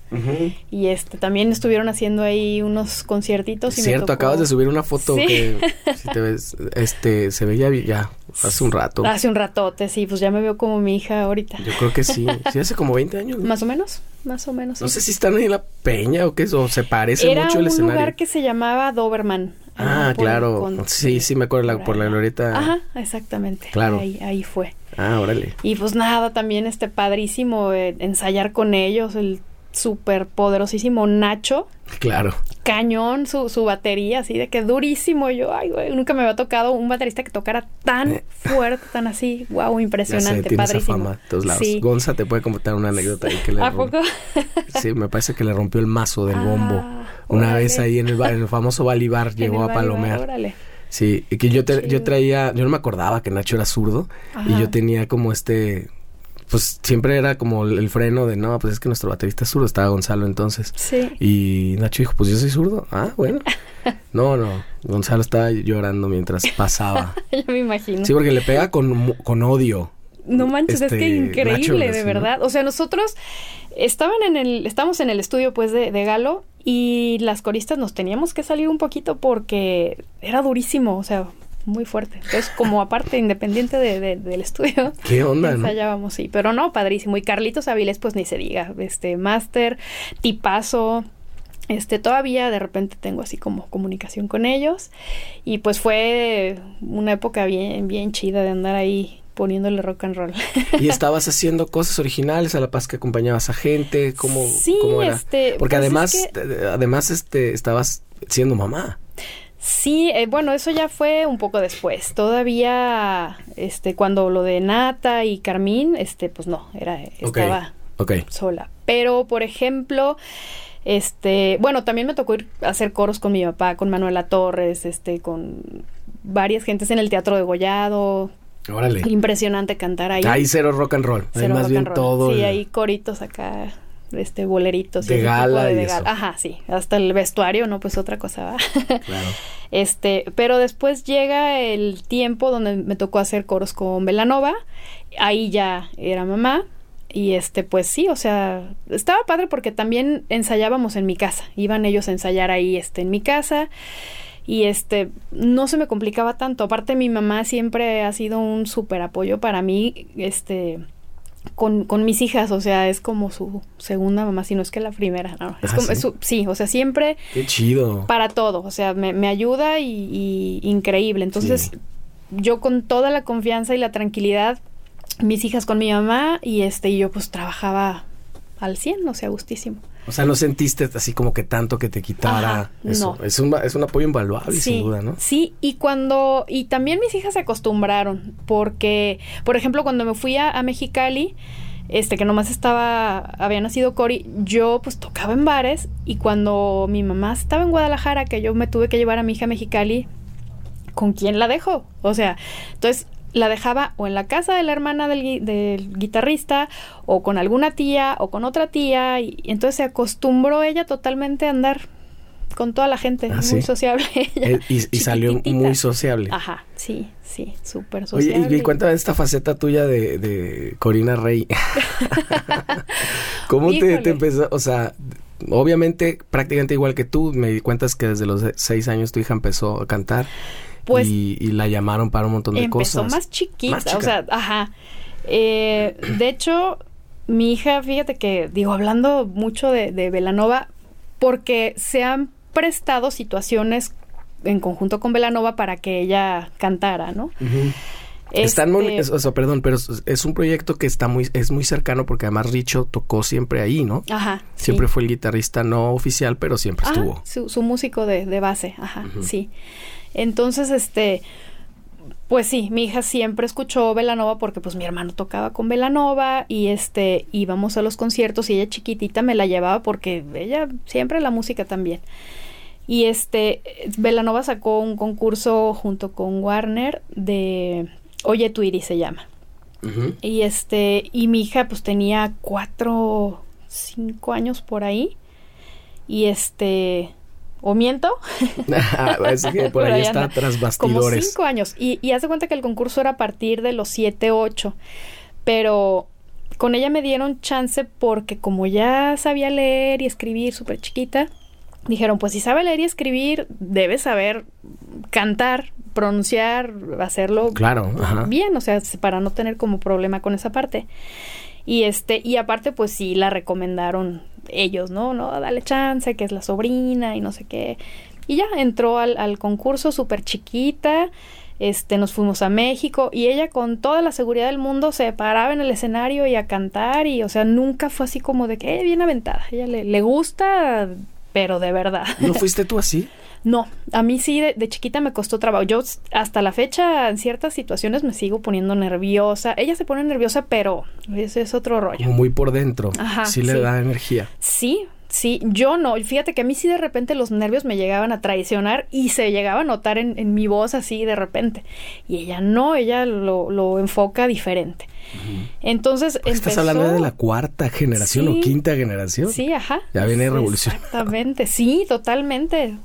Y este también estuvieron haciendo ahí unos conciertitos. Y Cierto, acabas de subir una foto que si te ves, este, se veía ya hace un rato. Hace un ratote, sí, pues ya me veo como mi hija ahorita. Yo creo que sí, sí hace como 20 años. Más o menos, más o menos. No sé si están ahí en la peña o qué, o se parece mucho el escenario. Era un lugar que se llamaba Doberman. Ah, claro. sí, sí, me acuerdo por la, glorieta. Ajá, exactamente. Claro. Ahí, ahí fue. Ah, órale. Y pues nada, también este padrísimo eh, ensayar con ellos, el súper poderosísimo Nacho. Claro. Cañón su, su batería, así de que durísimo. Yo, ay, güey, nunca me había tocado un baterista que tocara tan eh. fuerte, tan así. Wow, impresionante, ya sé, padrísimo. fama todos lados. Gonza te puede contar una anécdota ahí que le ¿A poco? sí, me parece que le rompió el mazo del bombo. Ah, una vez ahí en el, bar, en el famoso Balibar llegó a palomear. Órale. Sí, y que yo, te, yo traía, yo no me acordaba que Nacho era zurdo y yo tenía como este, pues siempre era como el freno de, no, pues es que nuestro baterista es zurdo, estaba Gonzalo entonces. Sí. Y Nacho dijo, pues yo soy zurdo. Ah, bueno. No, no, Gonzalo estaba llorando mientras pasaba. yo me imagino. Sí, porque le pega con, con odio. No manches, es que este, increíble, de verdad. O sea, nosotros estaban en el, estamos en el estudio pues de, de Galo y las coristas nos teníamos que salir un poquito porque era durísimo, o sea, muy fuerte. Entonces, como aparte, independiente de, del estudio. ¿Qué onda? Ensayábamos, sí. Pero no, padrísimo. Y Carlitos Avilés, pues ni se diga. Este, máster, tipazo. Este, todavía de repente tengo así como comunicación con ellos. Y pues fue una época bien, bien chida de andar ahí poniéndole rock and roll. ¿Y estabas haciendo cosas originales a la paz que acompañabas a gente? ¿Cómo, sí, era? Este, Porque pues además, además este, estabas siendo mamá. Sí, eh, bueno, eso ya fue un poco después. Todavía, este, cuando lo de Nata y Carmín, este, pues no, era, estaba sola. Pero, por ejemplo, este, bueno, también me tocó ir a hacer coros con mi papá, con Manuela Torres, este, con varias gentes en el Teatro de Gollado, Órale. Impresionante cantar ahí. Ahí cero rock and roll. Cero más bien todo. Sí, ahí coritos acá, este boleritos. De gala de, Ajá, sí. Hasta el vestuario, ¿no? Pues otra cosa va. Claro. este, pero después llega el tiempo donde me tocó hacer coros con Velanova. Ahí ya era mamá. Y este, pues sí, o sea, estaba padre porque también ensayábamos en mi casa. Iban ellos a ensayar ahí, este, en mi casa y este no se me complicaba tanto. Aparte mi mamá siempre ha sido un súper apoyo para mí, este con, con, mis hijas, o sea, es como su segunda mamá, si no es que la primera, ¿no? Es ah, como, ¿sí? su, sí, o sea, siempre... Qué chido. Para todo, o sea, me, me ayuda y, y, increíble. Entonces, yo con toda la confianza y la tranquilidad, mis hijas con mi mamá y este, y yo pues trabajaba al 100, o sea, gustísimo. O sea, no sentiste así como que tanto que te quitara eso. Es, un, es un apoyo invaluable, sin duda, ¿no? Sí, y cuando. Y también mis hijas se acostumbraron, porque, por ejemplo, cuando me fui a, a Mexicali, este, que nomás estaba, había nacido Cory, yo pues tocaba en bares y cuando mi mamá estaba en Guadalajara, que yo me tuve que llevar a mi hija a Mexicali, ¿con quién la dejo? O sea, entonces la dejaba o en la casa de la hermana del, del, guitarrista o con alguna tía o con otra tía y, entonces se acostumbró ella totalmente a andar con toda la gente, ¿Ah, muy sociable. Ella, y, y salió muy sociable. Ajá, sí, sí, súper sociable. Oye, y, y cuéntame esta faceta tuya de, de Corina Rey. ¿Cómo te, te, empezó? O sea, obviamente prácticamente igual que tú, me di cuenta que desde los seis años tu hija empezó a cantar. Pues, y, y, la llamaron para un montón de empezó cosas. más chiquita, más o sea, ajá. Eh, de hecho, mi hija, fíjate que, digo, hablando mucho de, de Velanova, porque se han prestado situaciones en conjunto con Velanova para que ella cantara, ¿no? Uh -huh. Este... Están muy, o sea, perdón, pero es un proyecto que está muy, es muy cercano porque además Richo tocó siempre ahí, ¿no? Ajá. Siempre sí. fue el guitarrista no oficial, pero siempre ajá, estuvo. Su, su, músico de, de base, ajá, uh -huh. sí. Entonces, este, pues sí, mi hija siempre escuchó Velanova porque pues mi hermano tocaba con Velanova y este íbamos a los conciertos y ella chiquitita me la llevaba porque ella siempre la música también. Y este Velanova sacó un concurso junto con Warner de Oye Tweety se llama. Uh -huh. Y este y mi hija pues tenía cuatro, cinco años por ahí y este ¿O miento? es que por, por ahí está tras bastidores. Como cinco años. Y, y haz de cuenta que el concurso era a partir de los siete, ocho. Pero con ella me dieron chance porque como ya sabía leer y escribir súper chiquita, dijeron, pues si sabe leer y escribir, debe saber cantar, pronunciar, hacerlo claro, ajá. bien, o sea, para no tener como problema con esa parte. Y este, y aparte, pues sí la recomendaron ellos, ¿no? No, dale chance, que es la sobrina y no sé qué. Y ya entró al, al concurso súper chiquita. Este, nos fuimos a México y ella con toda la seguridad del mundo se paraba en el escenario y a cantar y, o sea, nunca fue así como de que, eh, bien aventada. Ella le, le gusta, pero de verdad. ¿No fuiste tú así? No, a mí sí de, de, chiquita me costó trabajo. Yo hasta la fecha en ciertas situaciones me sigo poniendo nerviosa. Ella se pone nerviosa, pero ese es otro rollo. Como muy por dentro. Ajá, sí le sí. da energía. Sí, Sí, yo no. Fíjate que a mí sí de repente los nervios me llegaban a traicionar y se llegaba a notar en, mi voz así de repente. Y ella no, ella lo, enfoca diferente. Entonces. Pues ¿Estás hablando de la cuarta generación o quinta generación? Sí, ajá. Ya viene revolución. Exactamente, sí, totalmente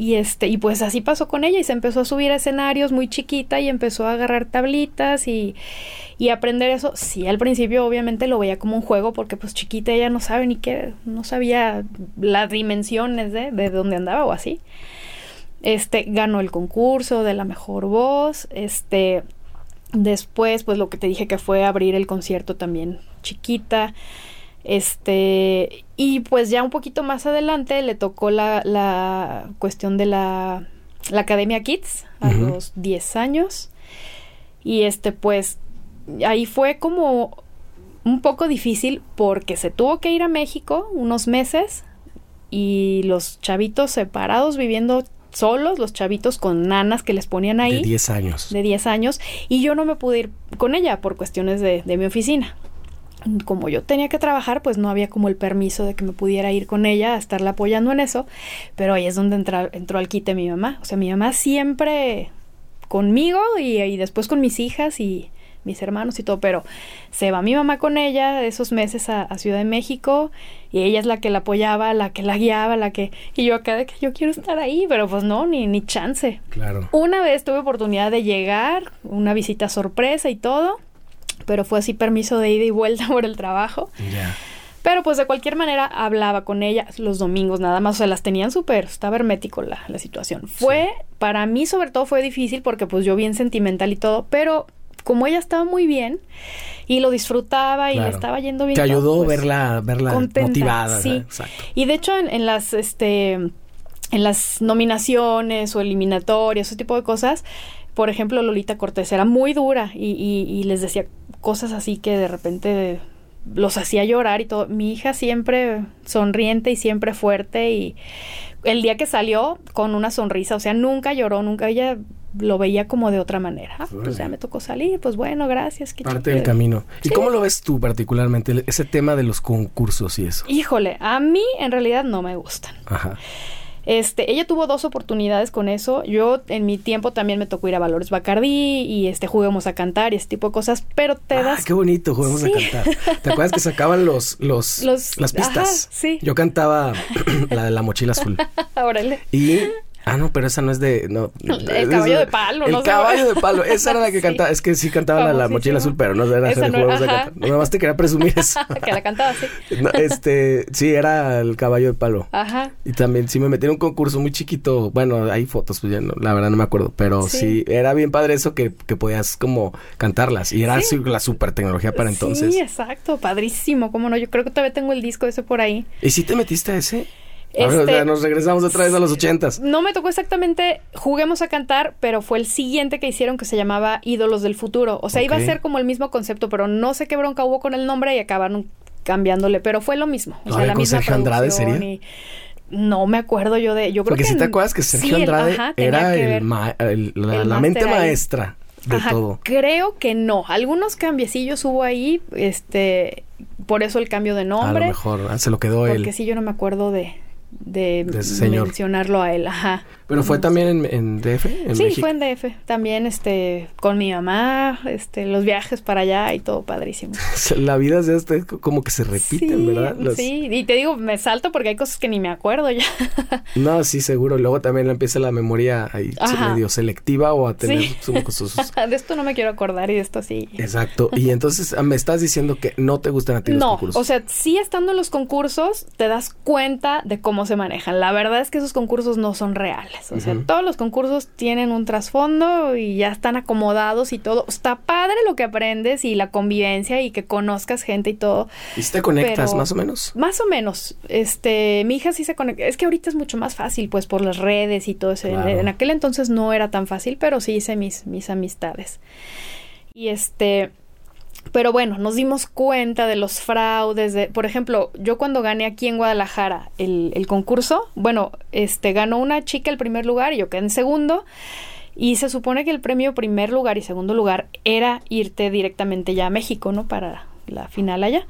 y este y pues así pasó con ella y se empezó a subir a escenarios muy chiquita y empezó a agarrar tablitas y, y aprender eso. Sí al principio obviamente lo veía como un juego porque pues chiquita ella no sabe ni qué no sabía las dimensiones de, de dónde andaba o así. Este ganó el concurso de la mejor voz este después pues lo que te dije que fue abrir el concierto también chiquita este, y pues ya un poquito más adelante le tocó la, la cuestión de la, la Academia Kids a los 10 años. Y este, pues ahí fue como un poco difícil porque se tuvo que ir a México unos meses y los chavitos separados viviendo solos, los chavitos con nanas que les ponían ahí. De 10 años. De 10 años. Y yo no me pude ir con ella por cuestiones de, de mi oficina como yo tenía que trabajar, pues no había como el permiso de que me pudiera ir con ella a estarla apoyando en eso, pero ahí es donde entró al quite mi mamá. O sea, mi mamá siempre conmigo y, después con mis hijas y mis hermanos y todo, pero se va mi mamá con ella esos meses a, Ciudad de México y ella es la que la apoyaba, la que la guiaba, la que... Y yo acá de que yo quiero estar ahí, pero pues no, ni, ni chance. Claro. Una vez tuve oportunidad de llegar, una visita sorpresa y todo pero fue así permiso de ida y vuelta por el trabajo. Pero pues de cualquier manera hablaba con ella los domingos nada más, o sea, las tenían súper, estaba hermético la, la situación. Fue, para mí sobre todo fue difícil porque pues yo bien sentimental y todo, pero como ella estaba muy bien y lo disfrutaba y le estaba yendo bien. Te ayudó pues, verla, verla motivada. Sí. Exacto. Y de hecho en, en las, este, en las nominaciones o eliminatorias, ese tipo de cosas, por ejemplo, Lolita Cortés era muy dura y, y, les decía cosas así que de repente los hacía llorar y todo. Mi hija siempre sonriente y siempre fuerte y el día que salió con una sonrisa, o sea, nunca lloró, nunca ella lo veía como de otra manera. Ah, pues ya me tocó salir, pues bueno, gracias. Parte del camino. ¿Y cómo lo ves tú particularmente, ese tema de los concursos y eso? Híjole, a mí en realidad no me gustan. Ajá. Este, ella tuvo dos oportunidades con eso. Yo en mi tiempo también me tocó ir a Valores Bacardí y este juguemos a cantar y ese tipo de cosas, pero te ah, das qué bonito, juguemos a cantar. ¿Te acuerdas que sacaban los los, las pistas? sí. Yo cantaba la de la mochila azul. Órale. Y Ah, no, pero esa no es de. No, el caballo de palo, El caballo de palo. Esa era la que cantaba. Es que sí cantaba la, mochila azul, pero no era esa cantar. Nada más te quería presumir eso. que la cantaba, sí. este, sí, era el caballo de palo. Ajá. Y también sí me metí en un concurso muy chiquito. Bueno, hay fotos, pues ya no, la verdad no me acuerdo. Pero sí, era bien padre eso que, que podías como cantarlas. Y era la super tecnología para entonces. Sí, exacto. Padrísimo. ¿Cómo no? Yo creo que todavía tengo el disco ese por ahí. ¿Y si te metiste a ese? Este, nos regresamos otra vez a los ochentas. No me tocó exactamente Juguemos a cantar, pero fue el siguiente que hicieron que se llamaba Ídolos del Futuro. O sea, iba a ser como el mismo concepto, pero no sé qué bronca hubo con el nombre y acabaron cambiándole, pero fue lo mismo. O sea, la misma Sergio Andrade sería. No me acuerdo yo de. Yo creo Porque si te acuerdas que Sergio Andrade era el, la, mente maestra de todo. Creo que no. Algunos cambiecillos hubo ahí, este, por eso el cambio de nombre. A lo mejor ah, se lo quedó él. Porque sí, yo no me acuerdo de, de, mencionarlo a él, ajá. ¿Pero fue también en, DF? sí, fue en DF. También este, con mi mamá, este, los viajes para allá y todo padrísimo. La vida de este como que se repiten, ¿verdad? Sí, y te digo, me salto porque hay cosas que ni me acuerdo ya. no, sí, seguro. Luego también empieza la memoria ahí medio selectiva o a tener sus... de esto no me quiero acordar y de esto sí. Exacto. Y entonces ah, me estás diciendo que no te gustan a ti los concursos. No, o sea, sí estando en los concursos te das cuenta de cómo se manejan. La verdad es que esos concursos no son reales. O sea, todos los concursos tienen un trasfondo y ya están acomodados y todo. Está padre lo que aprendes y la convivencia y que conozcas gente y todo. ¿Y si te conectas más o menos? Más o menos. Este, mi hija sí se conecta. Es que ahorita es mucho más fácil, pues, por las redes y todo eso. En, aquel entonces no era tan fácil, pero sí hice mis, mis amistades. Y este, pero bueno, nos dimos cuenta de los fraudes, de, por ejemplo, yo cuando gané aquí en Guadalajara el, el concurso, bueno, este ganó una chica el primer lugar y yo quedé en segundo. Y se supone que el premio primer lugar y segundo lugar era irte directamente ya a México, ¿no? Para la final allá.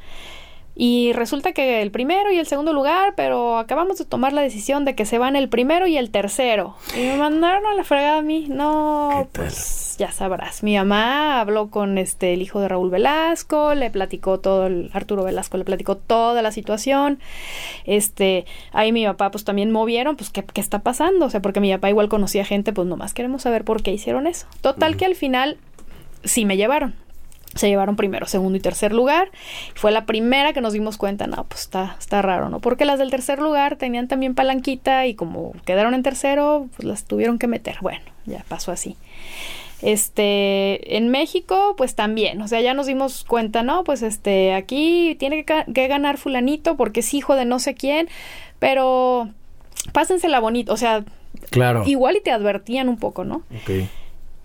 Y resulta que el primero y el segundo lugar, pero acabamos de tomar la decisión de que se van el primero y el tercero. Y me mandaron a la fregada a mí. No, pues ya sabrás. Mi mamá habló con este el hijo de Raúl Velasco, le platicó todo, el Arturo Velasco le platicó toda la situación. Este, ahí mi papá pues también movieron, pues ¿qué, qué está pasando? O sea, porque mi papá igual conocía gente, pues nomás queremos saber por qué hicieron eso. Total que al final sí me llevaron se llevaron primero, segundo y tercer lugar. Fue la primera que nos dimos cuenta, no, pues está, está raro, ¿no? Porque las del tercer lugar tenían también palanquita y como quedaron en tercero, pues las tuvieron que meter. Bueno, ya pasó así. Este, en México, pues también, o sea, ya nos dimos cuenta, ¿no? Pues este, aquí tiene que, que ganar fulanito porque es hijo de no sé quién, pero pásensela bonito, o sea, claro. igual y te advertían un poco, ¿no? Ok.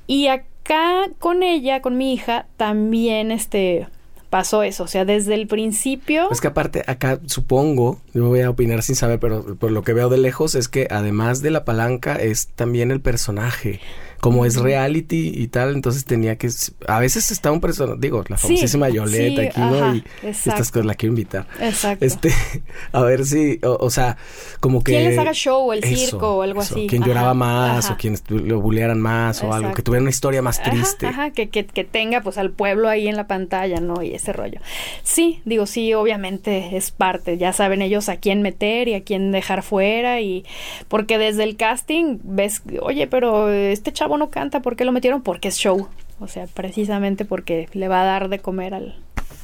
Y acá con ella, con mi hija, también este pasó eso, o sea, desde el principio. Es que aparte acá supongo, yo voy a opinar sin saber, pero por lo que veo de lejos es que además de la palanca es también el personaje como es reality y tal, entonces tenía que... A veces está un personaje, digo, la famosísima Yoleta aquí, ¿no? y estas cosas la quiero invitar. Exacto. Este, a ver si, o, sea, como que... ¿Quién les haga show, el circo o algo así? Quien lloraba más o quien lo bullearan más o algo, que tuviera una historia más triste. Ajá, que, que, que tenga pues al pueblo ahí en la pantalla, ¿no? Y ese rollo. Sí, digo, sí, obviamente es parte, ya saben ellos a quién meter y a quién dejar fuera y... Porque desde el casting ves, oye, pero este chavo no canta, ¿por qué lo metieron? Porque es show. O sea, precisamente porque le va a dar de comer al,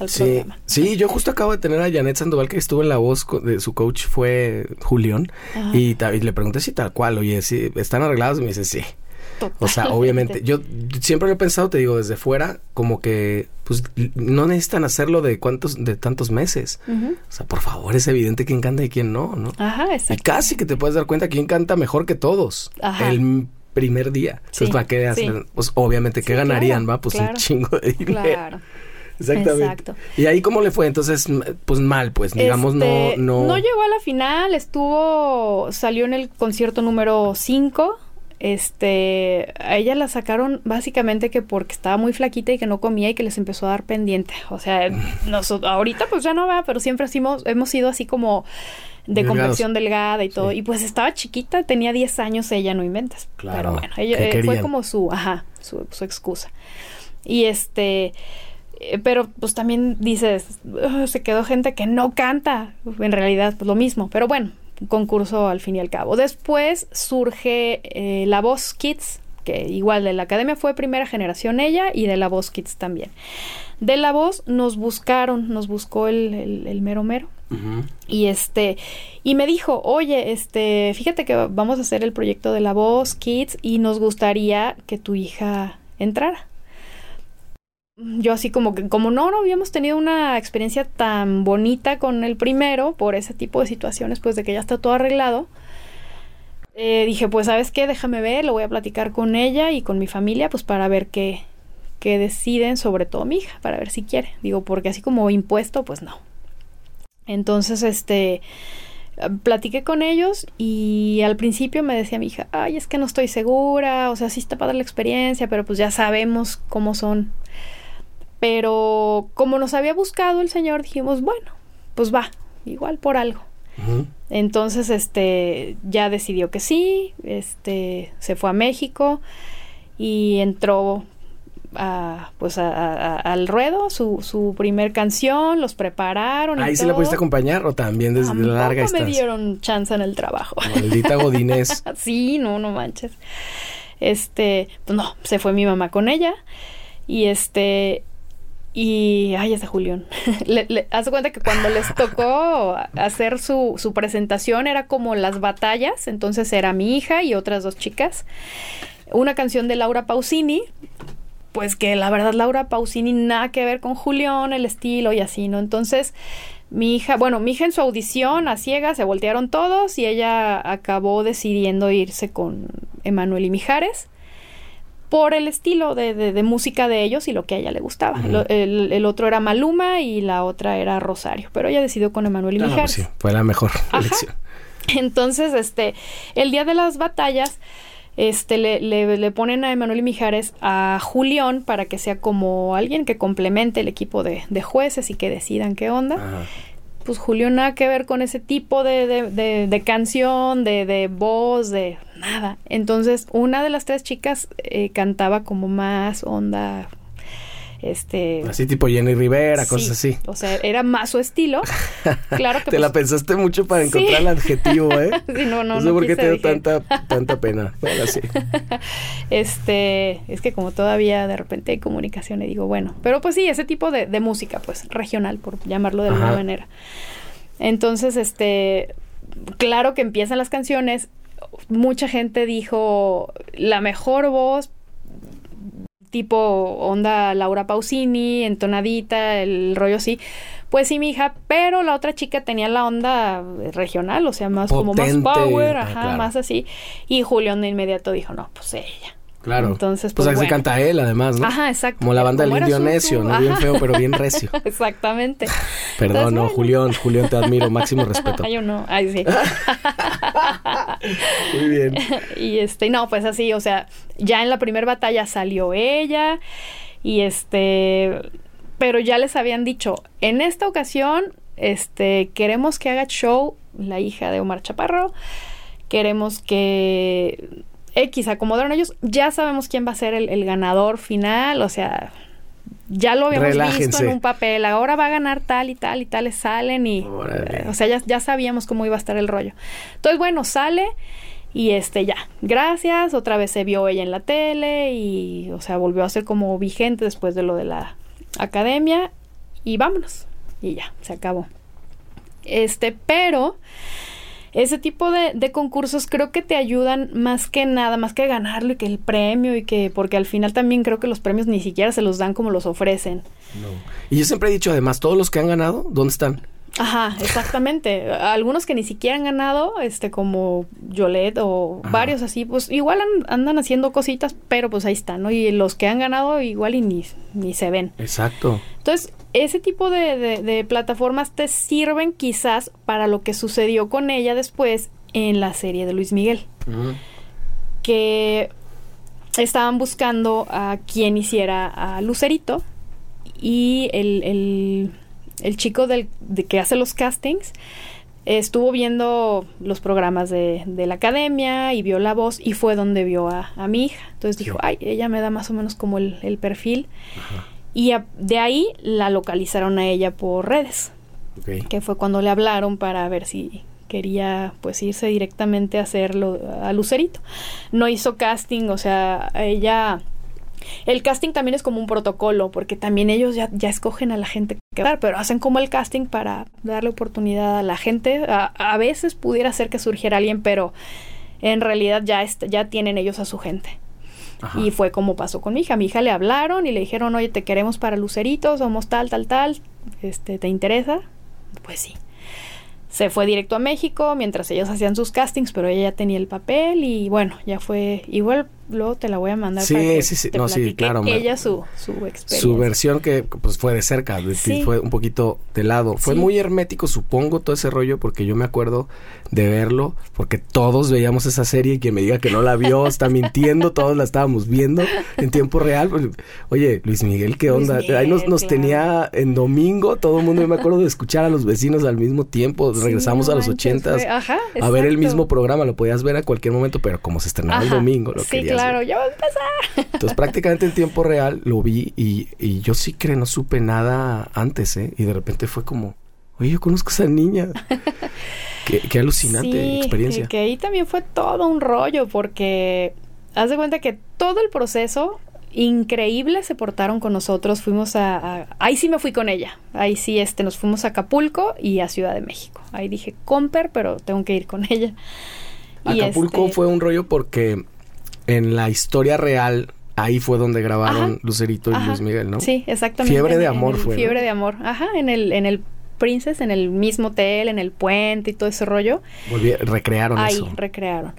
sí, programa. Sí, yo justo acabo de tener a Janet Sandoval que estuvo en la voz de su coach fue Julián y, le pregunté si tal cual, oye, si están arreglados y me dice sí. O sea, obviamente, yo siempre lo he pensado, te digo, desde fuera, como que pues no necesitan hacerlo de cuántos, de tantos meses. O sea, por favor, es evidente quién canta y quién no, ¿no? Ajá, exacto. Y casi que te puedes dar cuenta quién canta mejor que todos. Ajá. El primer día. Entonces, ¿para qué hacer? Pues obviamente, ¿qué ganarían? va, pues un chingo de dinero. Claro. Exactamente. Exacto. ¿Y ahí cómo le fue? Entonces, pues mal, pues, digamos, no, este, no... No llegó a la final, estuvo, salió en el concierto número 5. Este, a ella la sacaron básicamente que porque estaba muy flaquita y que no comía y que les empezó a dar pendiente. O sea, nosotros, ahorita pues ya no va, pero siempre hemos, hemos sido así como de complexión delgada y todo. Y pues estaba chiquita, tenía 10 años ella, no inventas. Claro. Pero bueno, ella, eh, fue como su, ajá, su, su excusa. Y este, eh, pero pues también dices, se quedó gente que no canta, en realidad pues lo mismo, pero bueno, concurso al fin y al cabo. Después surge eh, La Voz Kids, que igual de la academia fue primera generación ella y de La Voz Kids también. De La Voz nos buscaron, nos buscó el, el mero mero y este, y me dijo, oye, este, fíjate que vamos a hacer el proyecto de la voz, Kids, y nos gustaría que tu hija entrara. Yo así como que, como no, no habíamos tenido una experiencia tan bonita con el primero, por ese tipo de situaciones, pues de que ya está todo arreglado, eh, dije, pues, ¿sabes qué? Déjame ver, lo voy a platicar con ella y con mi familia, pues para ver qué, qué deciden, sobre todo mi hija, para ver si quiere. Digo, porque así como impuesto, pues no. Entonces, este, platiqué con ellos y al principio me decía mi hija, ay, es que no estoy segura, o sea, sí está padre la experiencia, pero pues ya sabemos cómo son. Pero como nos había buscado el señor, dijimos, bueno, pues va, igual por algo. Entonces, este, ya decidió que sí, este, se fue a México y entró a, pues al ruedo, su, su primer canción, los prepararon. Ahí sí la pudiste acompañar o también desde la larga me dieron chance en el trabajo. Maldita Godínez. sí, no, no manches. Este, pues no, se fue mi mamá con ella y este, y, ay, ese Julián. le, le, haz cuenta que cuando les tocó hacer su, su presentación era como las batallas, entonces era mi hija y otras dos chicas. Una canción de Laura Pausini, pues que la verdad Laura Pausini nada que ver con Julián, el estilo y así, ¿no? Entonces, mi hija, bueno, mi hija en su audición a ciega se voltearon todos y ella acabó decidiendo irse con Emanuel y Mijares por el estilo de, de, música de ellos y lo que a ella le gustaba. el, otro era Maluma y la otra era Rosario, pero ella decidió con Emanuel y ah, pues Mijares. sí, fue la mejor elección. Entonces, este, el día de las batallas, este, le, le, ponen a Emanuel Mijares a Julián para que sea como alguien que complemente el equipo de, de jueces y que decidan qué onda. pues Julio nada que ver con ese tipo de, de, de, canción, de, de, voz, de nada. Entonces, una de las tres chicas eh, cantaba como más onda este así tipo Jenny Rivera, cosas así. O sea, era más su estilo. Claro que Te la pues, pensaste mucho para encontrar el adjetivo, ¿eh? sí, no, no, no sé no por qué te dio tanta tanta pena. Bueno, sí. este, es que como todavía de repente hay comunicación y digo, bueno, pero pues sí, ese tipo de, de música, pues regional, por llamarlo de alguna Ajá. manera. Entonces, este, claro que empiezan las canciones, mucha gente dijo la mejor voz tipo onda Laura Pausini, entonadita, el rollo así. Pues sí, mi hija, pero la otra chica tenía la onda regional, o sea, más como más power, Ah, ajá, claro. más así. Y Julián de inmediato dijo, no, pues ella. Claro. Entonces, pues pues, así bueno. canta él, además, ¿no? Ajá, exacto. Como la banda del indio necio, ¿no? Bien feo, pero bien recio. Exactamente. Perdón, Entonces, no, bueno. Julián, Julián, te admiro, máximo respeto. Ay, yo no, ay, sí. Muy bien. y este, no, pues así, o sea, ya en la primera batalla salió ella y este, pero ya les habían dicho, en esta ocasión, este, queremos que haga show la hija de Omar Chaparro, queremos que X acomodaron ellos, ya sabemos quién va a ser el, el ganador final, o sea, ya lo habíamos visto en un papel, ahora va a ganar tal y tal y tales salen y, Órale. o sea, ya, ya sabíamos cómo iba a estar el rollo. Entonces, bueno, sale y este ya, gracias, otra vez se vio ella en la tele y, o sea, volvió a ser como vigente después de lo de la academia y vámonos. Y ya, se acabó. Este, pero ese tipo de, de concursos creo que te ayudan más que nada, más que ganarlo y que el premio y que, porque al final también creo que los premios ni siquiera se los dan como los ofrecen. No. Y yo siempre he dicho, además, todos los que han ganado, ¿dónde están? Ajá, exactamente. Algunos que ni siquiera han ganado, este, como Yolet o Ajá. varios así, pues igual an- andan haciendo cositas, pero pues ahí están, ¿no? Y los que han ganado igual y ni, ni se ven. Exacto. Entonces, ese tipo de, de- de plataformas te sirven quizás para lo que sucedió con ella después en la serie de Luis Miguel, Ujú. que estaban buscando a quien hiciera a Lucerito y el, el- el chico del, de que hace los castings estuvo viendo los programas de, de la academia y vio la voz y fue donde vio a, a mi hija. Entonces dijo, ay, ella me da más o menos como el, el perfil. Ajá. Y a- de ahí la localizaron a ella por redes, que fue cuando le hablaron para ver si quería pues irse directamente a hacerlo a Lucerito. No hizo casting, o sea, ella el casting también es como un protocolo, porque también ellos ya, ya escogen a la gente que va pero hacen como el casting para darle oportunidad a la gente. A, a veces pudiera ser que surgiera alguien, pero en realidad ya, ya tienen ellos a su gente. Y fue como pasó con mi hija. Mi hija le hablaron y le dijeron, oye, te queremos para Lucerito, somos tal, tal, tal. Este, ¿te interesa? Pues sí. Se fue directo a México mientras ellos hacían sus castings, pero ella ya tenía el papel y bueno, ya fue. Igual luego te la voy a mandar Sí, para que sí, sí. te No, sí, claro, Ella su, su experiencia. Su versión que pues fue de cerca, de- Sí. fue un poquito de lado. Fue Sí. muy hermético, supongo, todo ese rollo, porque yo me acuerdo de verlo, porque todos veíamos esa serie y quien me diga que no la vio está mintiendo, todos la estábamos viendo en tiempo real. Pues, Oye, Luis Miguel, ¿qué onda? Miguel, Ahí nos, nos claro. tenía en domingo, todo el mundo, yo me acuerdo de escuchar a los vecinos al mismo tiempo, regresamos no a los manches, ochentas. fue- ajá, A ver el mismo programa, lo podías ver a cualquier momento, pero como se estrenaba el domingo, lo Sí, querías claro, ya va a empezar. Entonces prácticamente en tiempo real lo vi y, y yo sí que no supe nada antes, ¿eh? Y de repente fue como, oye, yo conozco a esa niña. qué, qué alucinante Sí, experiencia. Que, que ahí también fue todo un rollo porque haz de cuenta que todo el proceso increíble se portaron con nosotros. Fuimos a, a- ahí sí me fui con ella. Ahí sí este nos fuimos a Acapulco y a Ciudad de México. Ahí dije Comper, pero tengo que ir con ella. Y Acapulco este- fue un rollo porque en la historia real ahí fue donde grabaron Ajá. Lucerito y Ajá. Luis Miguel, ¿no? Sí, exactamente. Fiebre de En- amor fue, ¿no? Fiebre de amor. Ajá, en el en el Princess, en el mismo hotel, en el puente y todo ese rollo. Volví- recrearon Ahí eso. recrearon.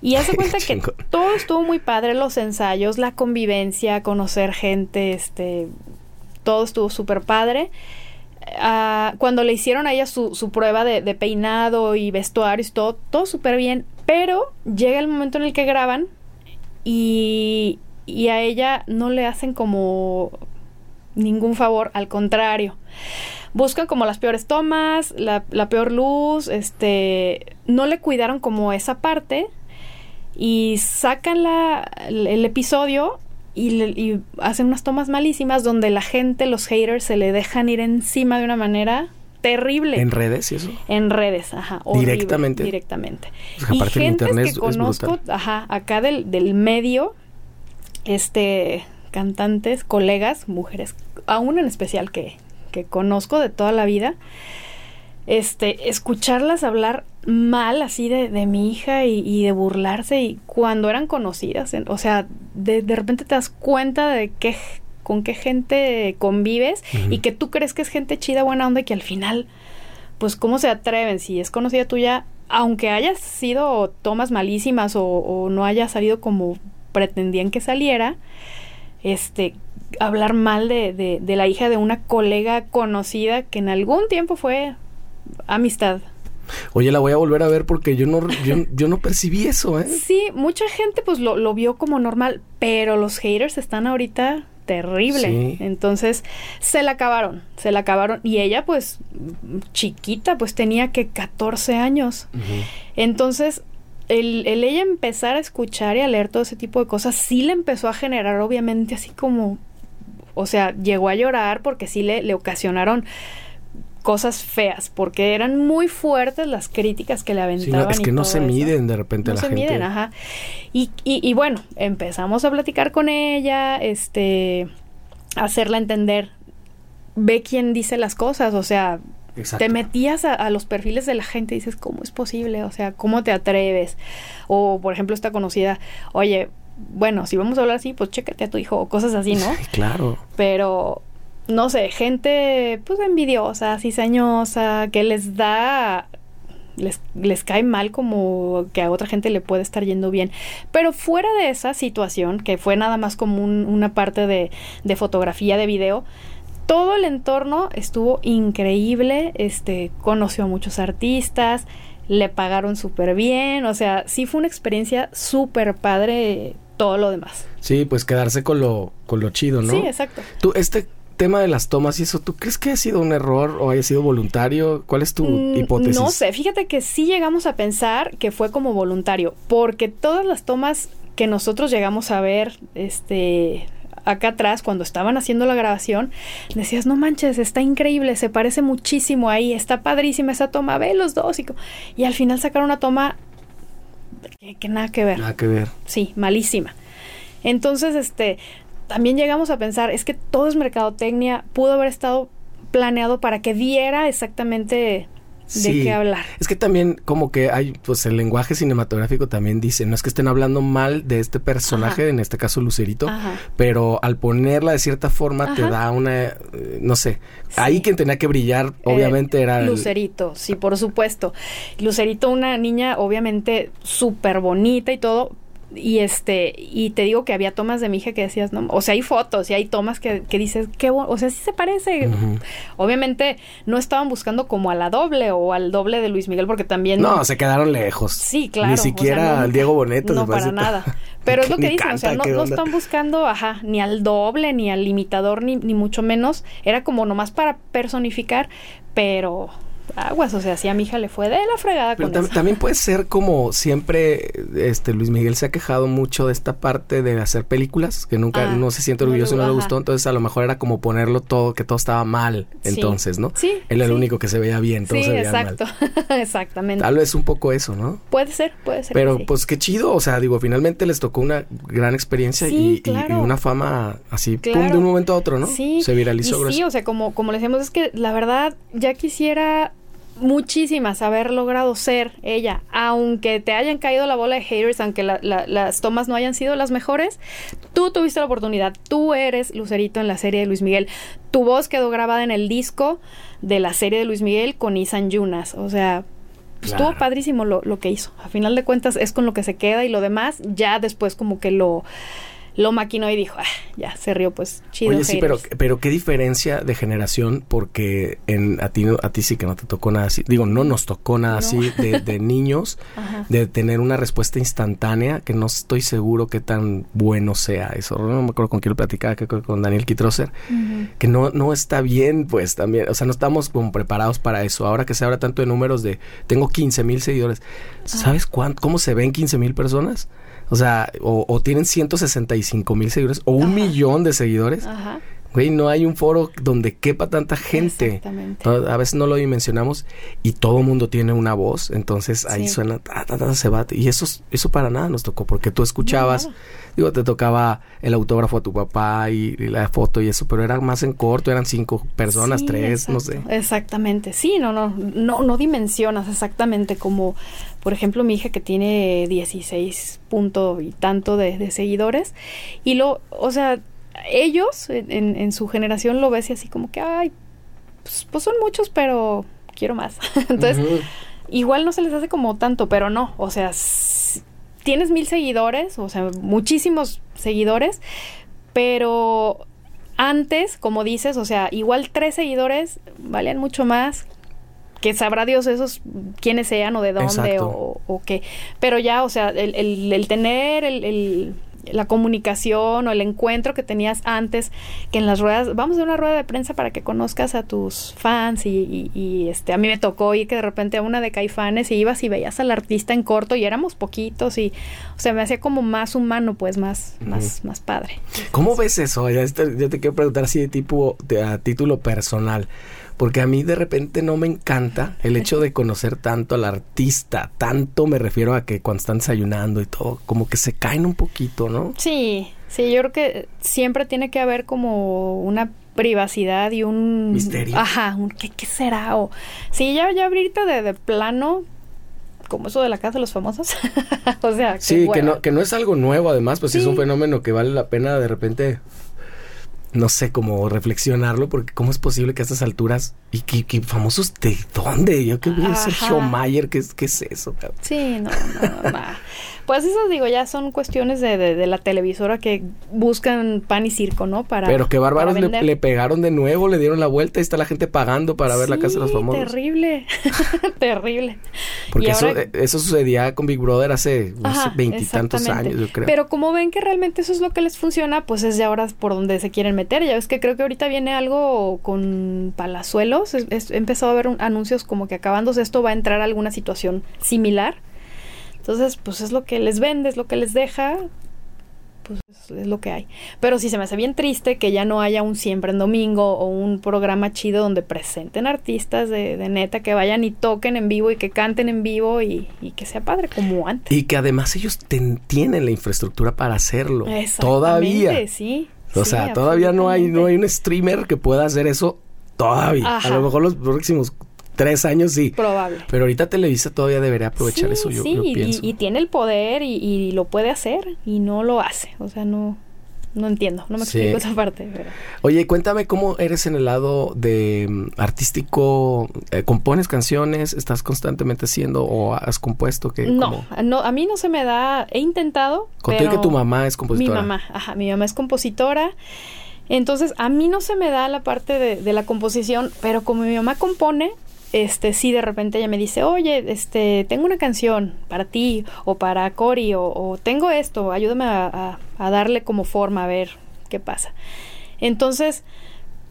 Y hace cuenta que todo estuvo muy padre, los ensayos, la convivencia, conocer gente, este, todo estuvo súper padre. Ah, cuando le hicieron a ella su, su prueba de, de peinado y vestuarios, todo, todo súper bien, pero llega el momento en el que graban y, y a ella no le hacen como ningún favor, al contrario. buscan como las peores tomas, la, peor luz, este, no le cuidaron como esa parte y sacan la, el, episodio y, y, hacen unas tomas malísimas donde la gente, los haters, se le dejan ir encima de una manera terrible. ¿En redes y eso? En redes, ajá. directamente. Directamente. y gente que conozco, ajá, acá del, del medio, este, cantantes, colegas, mujeres, aún en especial que, que conozco de toda la vida, este, escucharlas hablar mal así de, de mi hija y, de burlarse y cuando eran conocidas, o sea, de, de repente te das cuenta de qué con qué gente convives y que tú crees que es gente chida, buena onda y que al final, pues cómo se atreven, si es conocida tuya, aunque haya sido tomas malísimas o, no haya salido como pretendían que saliera, este, hablar mal de, de, la hija de una colega conocida que en algún tiempo fue amistad. Oye, la voy a volver a ver porque yo no, yo, no percibí eso, ¿eh? Sí, mucha gente pues lo, lo, vio como normal, pero los haters están ahorita terrible. Entonces se la acabaron, se la acabaron. Y ella pues chiquita, pues tenía que 14 años. Entonces el, el, ella empezar a escuchar y a leer todo ese tipo de cosas sí le empezó a generar obviamente así como, o sea, llegó a llorar porque sí le, le ocasionaron cosas feas, porque eran muy fuertes las críticas que le aventaban. es que no se miden de repente no la se Miden, ajá. Y, y, y, bueno, empezamos a platicar con ella, este, hacerla entender, ve quién dice las cosas, o sea, te metías a, a, los perfiles de la gente y dices, ¿cómo es posible? O sea, ¿cómo te atreves? O, por ejemplo, esta conocida, oye, bueno, si vamos a hablar así, pues chécate a tu hijo o cosas así, ¿no? claro. Pero no sé, gente pues envidiosa, cizañosa, que les da les, les, cae mal como que a otra gente le puede estar yendo bien. Pero fuera de esa situación, que fue nada más como una parte de, de, fotografía, de video, todo el entorno estuvo increíble, este, conoció a muchos artistas, le pagaron súper bien, o sea, sí fue una experiencia súper padre todo lo demás. Sí, pues quedarse con lo, con lo chido, ¿no? Sí, exacto. Tú, este tema de las tomas y eso, ¿tú crees que ha sido un error o haya sido voluntario? ¿Cuál es tu mm, hipótesis? No sé, fíjate que sí llegamos a pensar que fue como voluntario, porque todas las tomas que nosotros llegamos a ver, este, acá atrás, cuando estaban haciendo la grabación, decías, no manches, está increíble, se parece muchísimo ahí, está padrísima esa toma, ve los dos. Y, y al final sacaron una toma que, que, nada que ver. Nada que ver. Sí, malísima. Entonces, este, también llegamos a pensar, es que todo es mercadotecnia, pudo haber estado planeado para que diera exactamente de qué hablar. Es que también como que hay, pues el lenguaje cinematográfico también dice, no es que estén hablando mal de este personaje, en este caso Lucerito, pero al ponerla de cierta forma te da una, eh, no sé, ahí quien tenía que brillar obviamente era... Lucerito, sí, por supuesto. Lucerito, una niña obviamente súper bonita y todo, y este y te digo que había tomas de mi hija que decías no o sea hay fotos y hay tomas que, que dices qué o sea sí se parece obviamente no estaban buscando como a la doble o al doble de Luis Miguel porque también no se quedaron lejos. Sí claro ni siquiera al Diego Boneto no para nada. pero es lo que dicen o sea no, no están buscando ajá ni al doble ni al imitador ni, ni mucho menos. Era como nomás para personificar pero aguas, o sea, si a mi hija le fue de la fregada con Pero también puede ser como siempre, este Luis Miguel se ha quejado mucho de esta parte de hacer películas, que nunca, ah, no se siente orgulloso, no, no le gustó, entonces a lo mejor era como ponerlo todo, que todo estaba mal, entonces, ¿no? Sí. Él era el único que se veía bien, todo se veía exacto, exactamente. Tal vez un poco eso, ¿no? Puede ser, puede ser. Pero pues qué chido, o sea, digo, finalmente les tocó una gran experiencia y, una fama así, pum, de un momento a otro, ¿no? Sí. Se viralizó. sí, o sea, como, como le decíamos, es que la verdad ya quisiera muchísimas haber logrado ser ella, aunque te hayan caído la bola de haters, aunque las tomas no hayan sido las mejores, tú tuviste la oportunidad, tú eres Lucerito en la serie de Luis Miguel, tu voz quedó grabada en el disco de la serie de Luis Miguel con Isan Yunas, o sea, pues, estuvo padrísimo lo, lo que hizo, a final de cuentas es con lo que se queda y lo demás ya después como que lo lo maquinó y dijo, ah, ya, se rió, pues chido. Oye, sí, pero, pero qué diferencia de generación, porque en, a, ti, a ti sí que no te tocó nada así. Digo, no nos tocó nada así de, niños, de tener una respuesta instantánea, que no estoy seguro qué tan bueno sea eso. No me acuerdo con quién lo platicaba, que con Daniel Kitroser, que no, no está bien, pues también. O sea, no estamos como preparados para eso. Ahora que se habla tanto de números de, tengo 15 mil seguidores. ¿Sabes cuánto, cómo se ven 15 mil personas? O sea, o, o tienen 165 mil seguidores o un millón de seguidores. Ajá. Güey, no hay un foro donde quepa tanta gente. Exactamente. A veces no lo dimensionamos y todo mundo tiene una voz, entonces ahí suena, ta, ta, se bate. Y eso, eso para nada nos tocó, porque tú escuchabas, digo, te tocaba el autógrafo a tu papá y, la foto y eso, pero era más en corto, eran cinco personas, tres, no sé. Exactamente, sí, no, no, no, no dimensionas exactamente como, por ejemplo, mi hija que tiene 16 punto y tanto de, de seguidores y lo, o sea, ellos en, en, su generación lo ves y así como que, ay, pues, pues son muchos, pero quiero más. Entonces, igual no se les hace como tanto, pero no, o sea, tienes mil seguidores, o sea, muchísimos seguidores, pero antes, como dices, o sea, igual tres seguidores valían mucho más que sabrá Dios esos quiénes sean o de dónde o, o, qué. Pero ya, o sea, el, el, el tener el, la comunicación o el encuentro que tenías antes que en las ruedas, vamos a una rueda de prensa para que conozcas a tus fans y, este a mí me tocó ir que de repente a una de Caifanes y ibas y veías al artista en corto y éramos poquitos y o sea, me hacía como más humano, pues más más más padre. ¿Cómo ves eso? Ya, te quiero preguntar así de tipo de, a título personal porque a mí de repente no me encanta el hecho de conocer tanto al artista, tanto me refiero a que cuando están desayunando y todo, como que se caen un poquito, ¿no? Sí, sí, yo creo que siempre tiene que haber como una privacidad y un misterio. Ajá, un ¿qué, qué será? O sí, ya ya ahorita de, de plano como eso de la casa de los famosos. o sea, sí, que no que no es algo nuevo además, pues es un fenómeno que vale la pena de repente no sé cómo reflexionarlo, porque cómo es posible que a estas alturas, y que, famosos de dónde, yo que Sergio Mayer, ¿qué, ¿qué es eso? Sí, no, no, no. Pues eso digo, ya son cuestiones de, de, la televisora que buscan pan y circo, ¿no? Para Pero qué bárbaros le, pegaron de nuevo, le dieron la vuelta y está la gente pagando para ver la casa de los famosos. terrible, terrible. Porque eso, eh, eso sucedía con Big Brother hace veintitantos años, yo creo. Pero como ven que realmente eso es lo que les funciona, pues es de ahora por donde se quieren meter. Ya ves que creo que ahorita viene algo con Palazuelos. he empezado a ver anuncios como que acabándose esto va a entrar a alguna situación similar entonces, pues es lo que les vende, es lo que les deja, pues es lo que hay. Pero sí se me hace bien triste que ya no haya un siempre en domingo o un programa chido donde presenten artistas de, neta que vayan y toquen en vivo y que canten en vivo y, que sea padre como antes. Y que además ellos tienen la infraestructura para hacerlo. Todavía. Sí. O sea, todavía no hay, no hay un streamer que pueda hacer eso todavía. A lo mejor los próximos tres años sí. Probable. Pero ahorita Televisa todavía debería aprovechar eso, yo, sí, pienso. Y, tiene el poder y, lo puede hacer y no lo hace. O sea, no, no entiendo, no me explico esa parte. Oye, cuéntame cómo eres en el lado de mm, artístico, eh, ¿compones canciones? ¿Estás constantemente haciendo o has compuesto? que no, no, a mí no se me da, he intentado. Conté que tu mamá es compositora. Mi mamá, ajá, mi mamá es compositora. Entonces, a mí no se me da la parte de, de la composición, pero como mi mamá compone, este, sí de repente ella me dice, oye, este, tengo una canción para ti o para Cory o, tengo esto, ayúdame a, a, darle como forma a ver qué pasa. Entonces,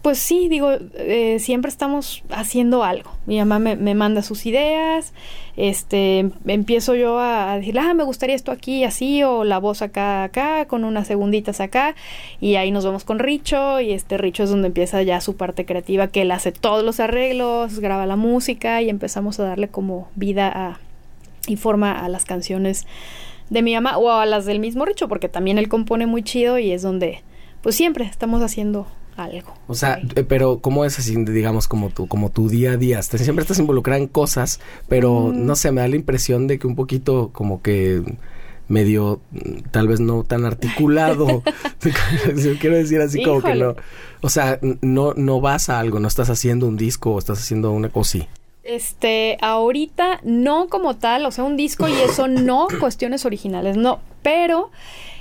pues sí, digo, eh, siempre estamos haciendo algo. Mi mamá me, manda sus ideas, este, empiezo yo a, decir, ah, me gustaría esto aquí, así, o la voz acá, acá, con unas segunditas acá, y ahí nos vamos con Richo, y este Richo es donde empieza ya su parte creativa, que él hace todos los arreglos, graba la música, y empezamos a darle como vida y forma a las canciones de mi mamá, o a las del mismo Richo, porque también él compone muy chido, y es donde, pues siempre estamos haciendo algo. O sea, eh, pero ¿cómo es así, digamos, como tu, como tu día a día? Siempre estás involucrada en cosas, pero mm. no sé, me da la impresión de que un poquito como que medio, tal vez no tan articulado. quiero decir así como que no. O sea, no, no vas a algo, no estás haciendo un disco o estás haciendo una cosa. Este, ahorita no como tal, o sea, un disco y eso no, cuestiones originales, no, pero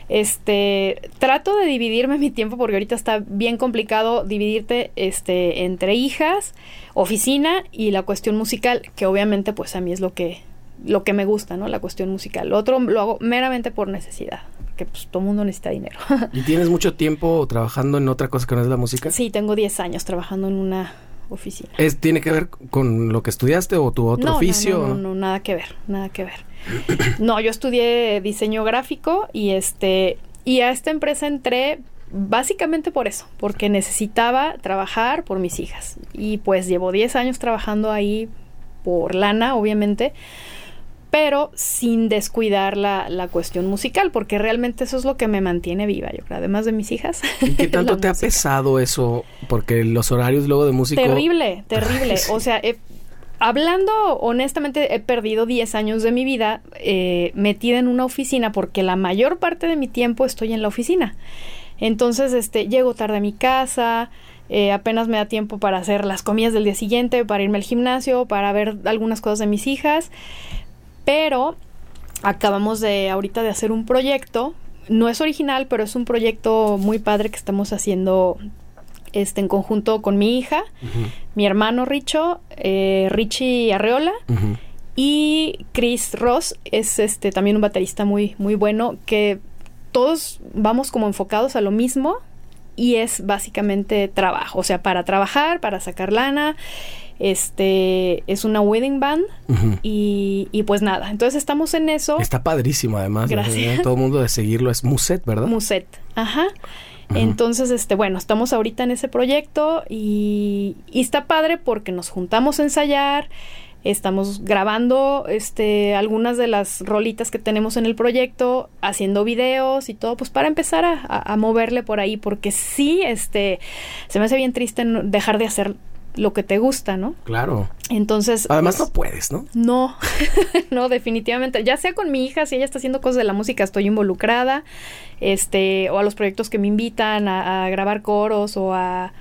Este, trato de dividirme mi tiempo porque ahorita está bien complicado dividirte este entre hijas, oficina y la cuestión musical, que obviamente pues a mí es lo que lo que me gusta, ¿no? La cuestión musical. Lo otro lo hago meramente por necesidad, que pues todo mundo necesita dinero. ¿Y tienes mucho tiempo trabajando en otra cosa que no es la música? Sí, tengo 10 años trabajando en una oficina. ¿Es, ¿Tiene que ver con lo que estudiaste o tu otro oficio? No, no, no, nada que ver, nada que ver. no, yo estudié diseño gráfico y este y a esta empresa entré básicamente por eso, porque necesitaba trabajar por mis hijas. Y pues llevo 10 años trabajando ahí por lana, obviamente, pero sin descuidar la, la, cuestión musical, porque realmente eso es lo que me mantiene viva, yo creo, además de mis hijas. ¿Y qué tanto te ha pesado eso? Porque los horarios luego de música... Terrible, terrible. O sea, hablando honestamente, he perdido 10 años de mi vida eh, metida en una oficina, porque la mayor parte de mi tiempo estoy en la oficina. Entonces, este, llego tarde a mi casa, eh, apenas me da tiempo para hacer las comidas del día siguiente, para irme al gimnasio, para ver algunas cosas de mis hijas. Pero acabamos de ahorita de hacer un proyecto, no es original, pero es un proyecto muy padre que estamos haciendo este, en conjunto con mi hija, mi hermano Richo, eh, Richie Arreola. Y Chris Ross es este también un baterista muy, muy bueno, que todos vamos como enfocados a lo mismo y es básicamente trabajo, o sea, para trabajar, para sacar lana este es una wedding band y, y, pues nada, entonces estamos en eso. Está padrísimo además. Gracias. Todo el mundo de seguirlo es Muset, ¿verdad? Muset, ajá. Entonces, este, bueno, estamos ahorita en ese proyecto y, y está padre porque nos juntamos a ensayar, estamos grabando este algunas de las rolitas que tenemos en el proyecto, haciendo videos y todo, pues para empezar a, a, moverle por ahí, porque sí, este, se me hace bien triste dejar de hacer lo que te gusta, ¿no? Claro. Entonces. Además pues, no puedes, ¿no? No, no, definitivamente. Ya sea con mi hija, si ella está haciendo cosas de la música, estoy involucrada. Este, o a los proyectos que me invitan a, grabar coros o a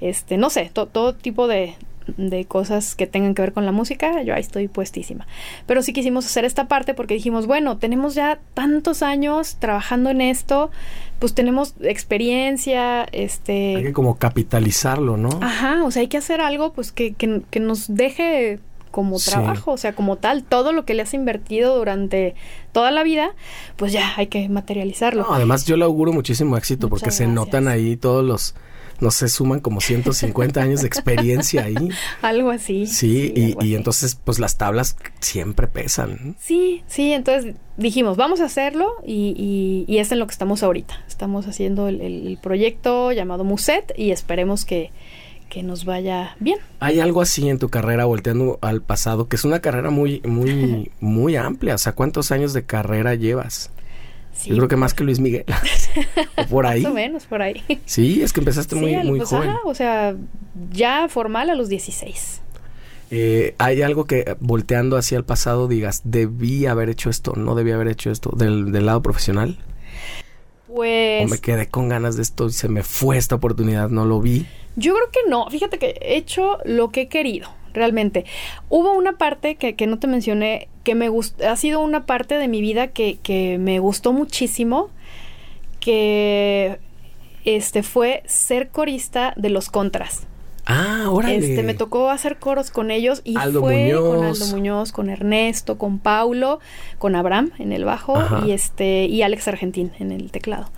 este, no sé, todo tipo de, de cosas que tengan que ver con la música, yo ahí estoy puestísima. Pero sí quisimos hacer esta parte porque dijimos, bueno, tenemos ya tantos años trabajando en esto, pues tenemos experiencia, este... Hay que como capitalizarlo, ¿no? Ajá, o sea, hay que hacer algo pues que, que, nos deje como trabajo, o sea, como tal, todo lo que le has invertido durante toda la vida, pues ya hay que materializarlo. además yo le auguro muchísimo éxito porque se notan ahí todos los no sé, suman como 150 años de experiencia ahí. Algo así. Sí, y, entonces pues las tablas siempre pesan. Sí, sí, entonces dijimos, vamos a hacerlo y, y, es en lo que estamos ahorita. Estamos haciendo el, proyecto llamado Muset y esperemos que, que nos vaya bien. Hay algo así en tu carrera, volteando al pasado, que es una carrera muy, muy, muy amplia. O sea, ¿cuántos años de carrera llevas? Yo creo que más que Luis Miguel. o por ahí. Más o menos, por ahí. Sí, es que empezaste muy, muy pues, joven. o sea, ya formal a los 16. Eh, ¿Hay algo que volteando hacia el pasado digas, debí haber hecho esto, no debí haber hecho esto, del, del lado profesional? Pues... O me quedé con ganas de esto y se me fue esta oportunidad, no lo vi. Yo creo que no. Fíjate que he hecho lo que he querido realmente. Hubo una parte que, que no te mencioné, que me gustó, ha sido una parte de mi vida que, que me gustó muchísimo, que este fue ser corista de los contras. Ah, órale. Este, me tocó hacer coros con ellos y fue con Aldo Muñoz, con Ernesto, con Paulo, con Abraham en el bajo y este y Alex Argentín en el teclado.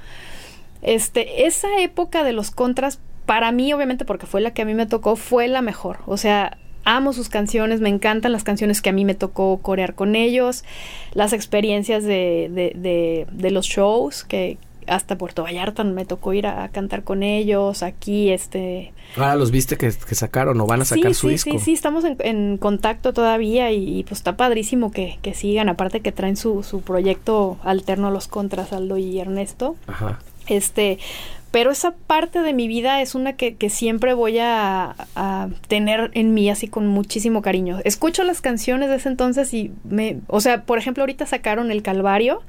Este, esa época de los contras para mí obviamente porque fue la que a mí me tocó fue la mejor. O sea, amo sus canciones, me encantan las canciones que a mí me tocó corear con ellos, las experiencias de, de, de, los shows que hasta Puerto Vallarta me tocó ir a, cantar con ellos, aquí este... Ahora los viste que, sacaron o van a sacar su disco. Sí, sí, estamos en, contacto todavía y, pues está padrísimo que, que sigan, aparte que traen su, su proyecto alterno a los contras, Aldo y Ernesto. Ajá. Este, pero esa parte de mi vida es una que, siempre voy a, tener en mí así con muchísimo cariño. Escucho las canciones de ese entonces y me, o sea, por ejemplo, ahorita sacaron El Calvario,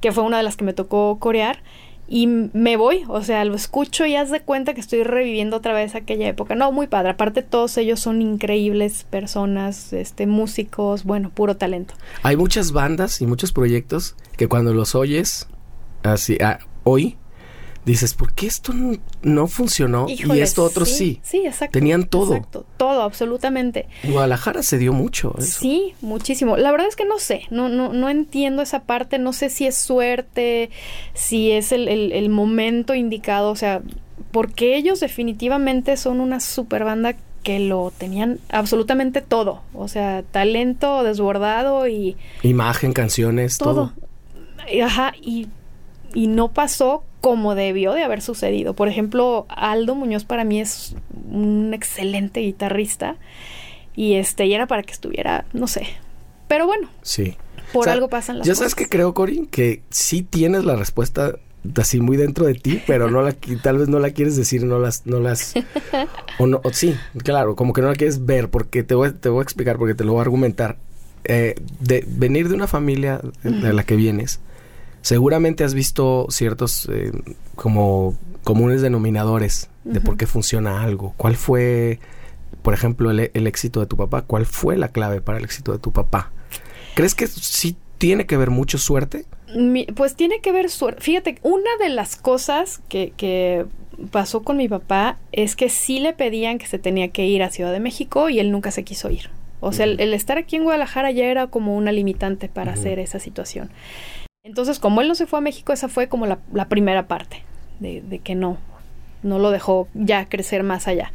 que fue una de las que me tocó corear. Y me voy, o sea, lo escucho y haz de cuenta que estoy reviviendo otra vez aquella época. No, muy padre. Aparte, todos ellos son increíbles personas, este, músicos, bueno, puro talento. Hay muchas bandas y muchos proyectos que cuando los oyes así, hoy, dices, ¿por qué esto no funcionó y esto otro sí? Sí, exacto. Tenían todo. Exacto, todo, absolutamente. Guadalajara se dio mucho. Sí, muchísimo. La verdad es que no sé, no, no, no entiendo esa parte, no sé si es suerte, si es el, el, momento indicado, o sea, porque ellos definitivamente son una super banda que lo tenían absolutamente todo, o sea, talento desbordado y... Imagen, canciones, todo. todo. Ajá, y y no pasó como debió de haber sucedido. Por ejemplo, Aldo Muñoz para mí es un excelente guitarrista y este y era para que estuviera, no sé. Pero bueno. Sí. Por algo pasan las cosas. Ya sabes que creo, Corín, que sí tienes la respuesta así muy dentro de ti, pero no la tal vez no la quieres decir, no las no las o no sí, claro, como que no la quieres ver porque te voy te voy a explicar porque te lo voy a argumentar. Eh, de venir de una familia de la que vienes, Seguramente has visto ciertos eh, como comunes denominadores de por qué funciona algo. ¿Cuál fue, por ejemplo, el, éxito de tu papá? ¿Cuál fue la clave para el éxito de tu papá? ¿Crees que sí tiene que ver mucho suerte? pues tiene que ver suerte. Fíjate, una de las cosas que, que pasó con mi papá es que sí le pedían que se tenía que ir a Ciudad de México y él nunca se quiso ir. O sea, el, estar aquí en Guadalajara ya era como una limitante para hacer esa situación. Entonces, como él no se fue a México, esa fue como la, primera parte de, que no, no lo dejó ya crecer más allá.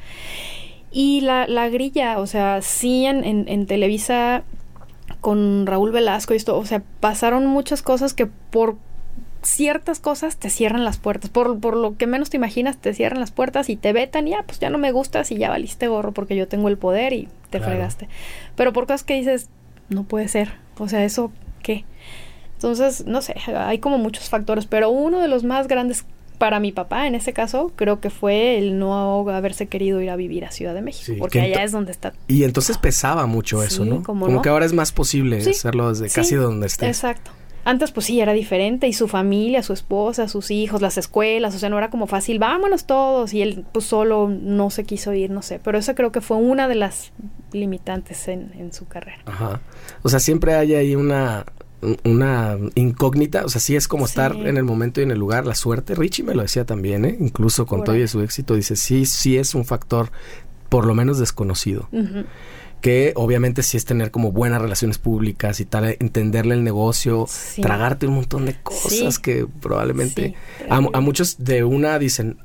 Y la, la grilla, o sea, sí en, en, Televisa con Raúl Velasco y esto, o sea, pasaron muchas cosas que por ciertas cosas te cierran las puertas. Por, por lo que menos te imaginas, te cierran las puertas y te vetan y ya, pues ya no me gustas y ya valiste gorro porque yo tengo el poder y te fregaste. Pero por cosas que dices, no puede ser. O sea, eso, ¿qué? Entonces, no sé, hay como muchos factores, pero uno de los más grandes para mi papá, en ese caso, creo que fue el no haberse querido ir a vivir a Ciudad de México, porque allá es donde está. Y entonces pesaba mucho eso, ¿no? Como que ahora es más posible hacerlo desde casi donde esté. Exacto. Antes pues sí, era diferente y su familia, su esposa, sus hijos, las escuelas, o sea, no era como fácil, vámonos todos y él pues solo no se quiso ir, no sé, pero eso creo que fue una de las limitantes en, en su carrera. Ajá. O sea, siempre hay ahí una, una incógnita, o sea, sí es como estar en el momento y en el lugar, la suerte. Richie me lo decía también, ¿eh? incluso con todo y su éxito, dice, sí, sí es un factor por lo menos desconocido. Que obviamente sí es tener como buenas relaciones públicas y tal, entenderle el negocio, tragarte un montón de cosas que probablemente a, muchos de una dicen,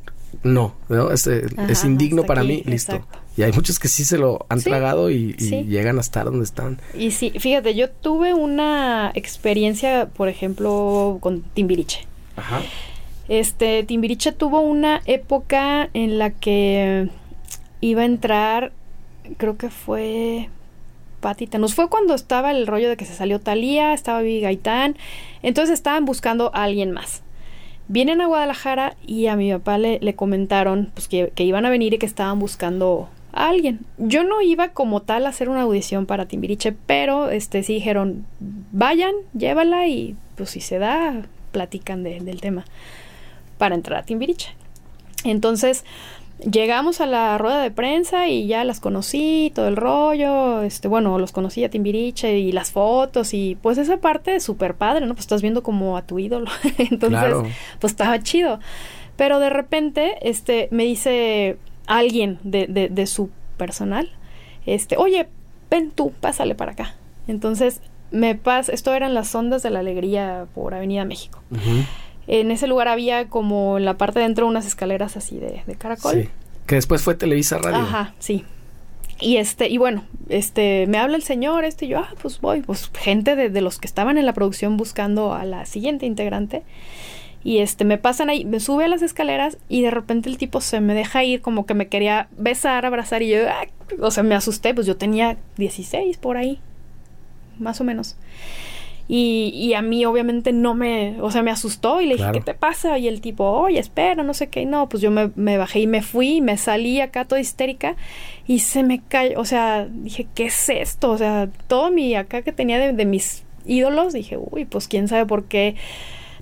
no, ¿no? Es, eh, es indigno para mí, listo. Y hay muchos que sí se lo han tragado y, llegan a estar donde están. Y sí, fíjate, yo tuve una experiencia, por ejemplo, con Timbiriche. Ajá. Este, Timbiriche tuvo una época en la que iba a entrar, creo que fue Patita. Nos fue cuando estaba el rollo de que se salió Talía, estaba Vivi Gaitán. Entonces estaban buscando a alguien más. Vienen a Guadalajara y a mi papá le, le comentaron pues, que, que, iban a venir y que estaban buscando a alguien. Yo no iba como tal a hacer una audición para Timbiriche, pero este sí dijeron, vayan, llévala y pues si se da, platican del tema para entrar a Timbiriche. Entonces, llegamos a la rueda de prensa y ya las conocí, todo el rollo, este, bueno, los conocí a Timbiriche y las fotos y pues esa parte es súper padre, ¿no? Pues estás viendo como a tu ídolo, entonces, pues estaba chido. Pero de repente, este, me dice alguien de, de, de su personal, este, oye, ven tú, pásale para acá. Entonces, me pasa, esto eran las ondas de la alegría por Avenida México. En ese lugar había como en la parte de dentro unas escaleras así de, de caracol. Sí. Que después fue Televisa Radio. Ajá, sí. Y este, y bueno, este, me habla el señor, este, y yo, ah, pues voy, pues gente de, de los que estaban en la producción buscando a la siguiente integrante. Y este, me pasan ahí, me sube a las escaleras y de repente el tipo se me deja ir como que me quería besar, abrazar y yo, ah", o sea, me asusté, pues yo tenía 16 por ahí, más o menos. Y, y, a mí obviamente no me, o sea, me asustó y le dije, ¿qué te pasa? Y el tipo, oye, espera, no sé qué. Y no, pues yo me, me bajé y me fui, me salí acá toda histérica y se me cayó, o sea, dije, ¿qué es esto? O sea, todo mi acá que tenía de, de mis ídolos, dije, uy, pues quién sabe por qué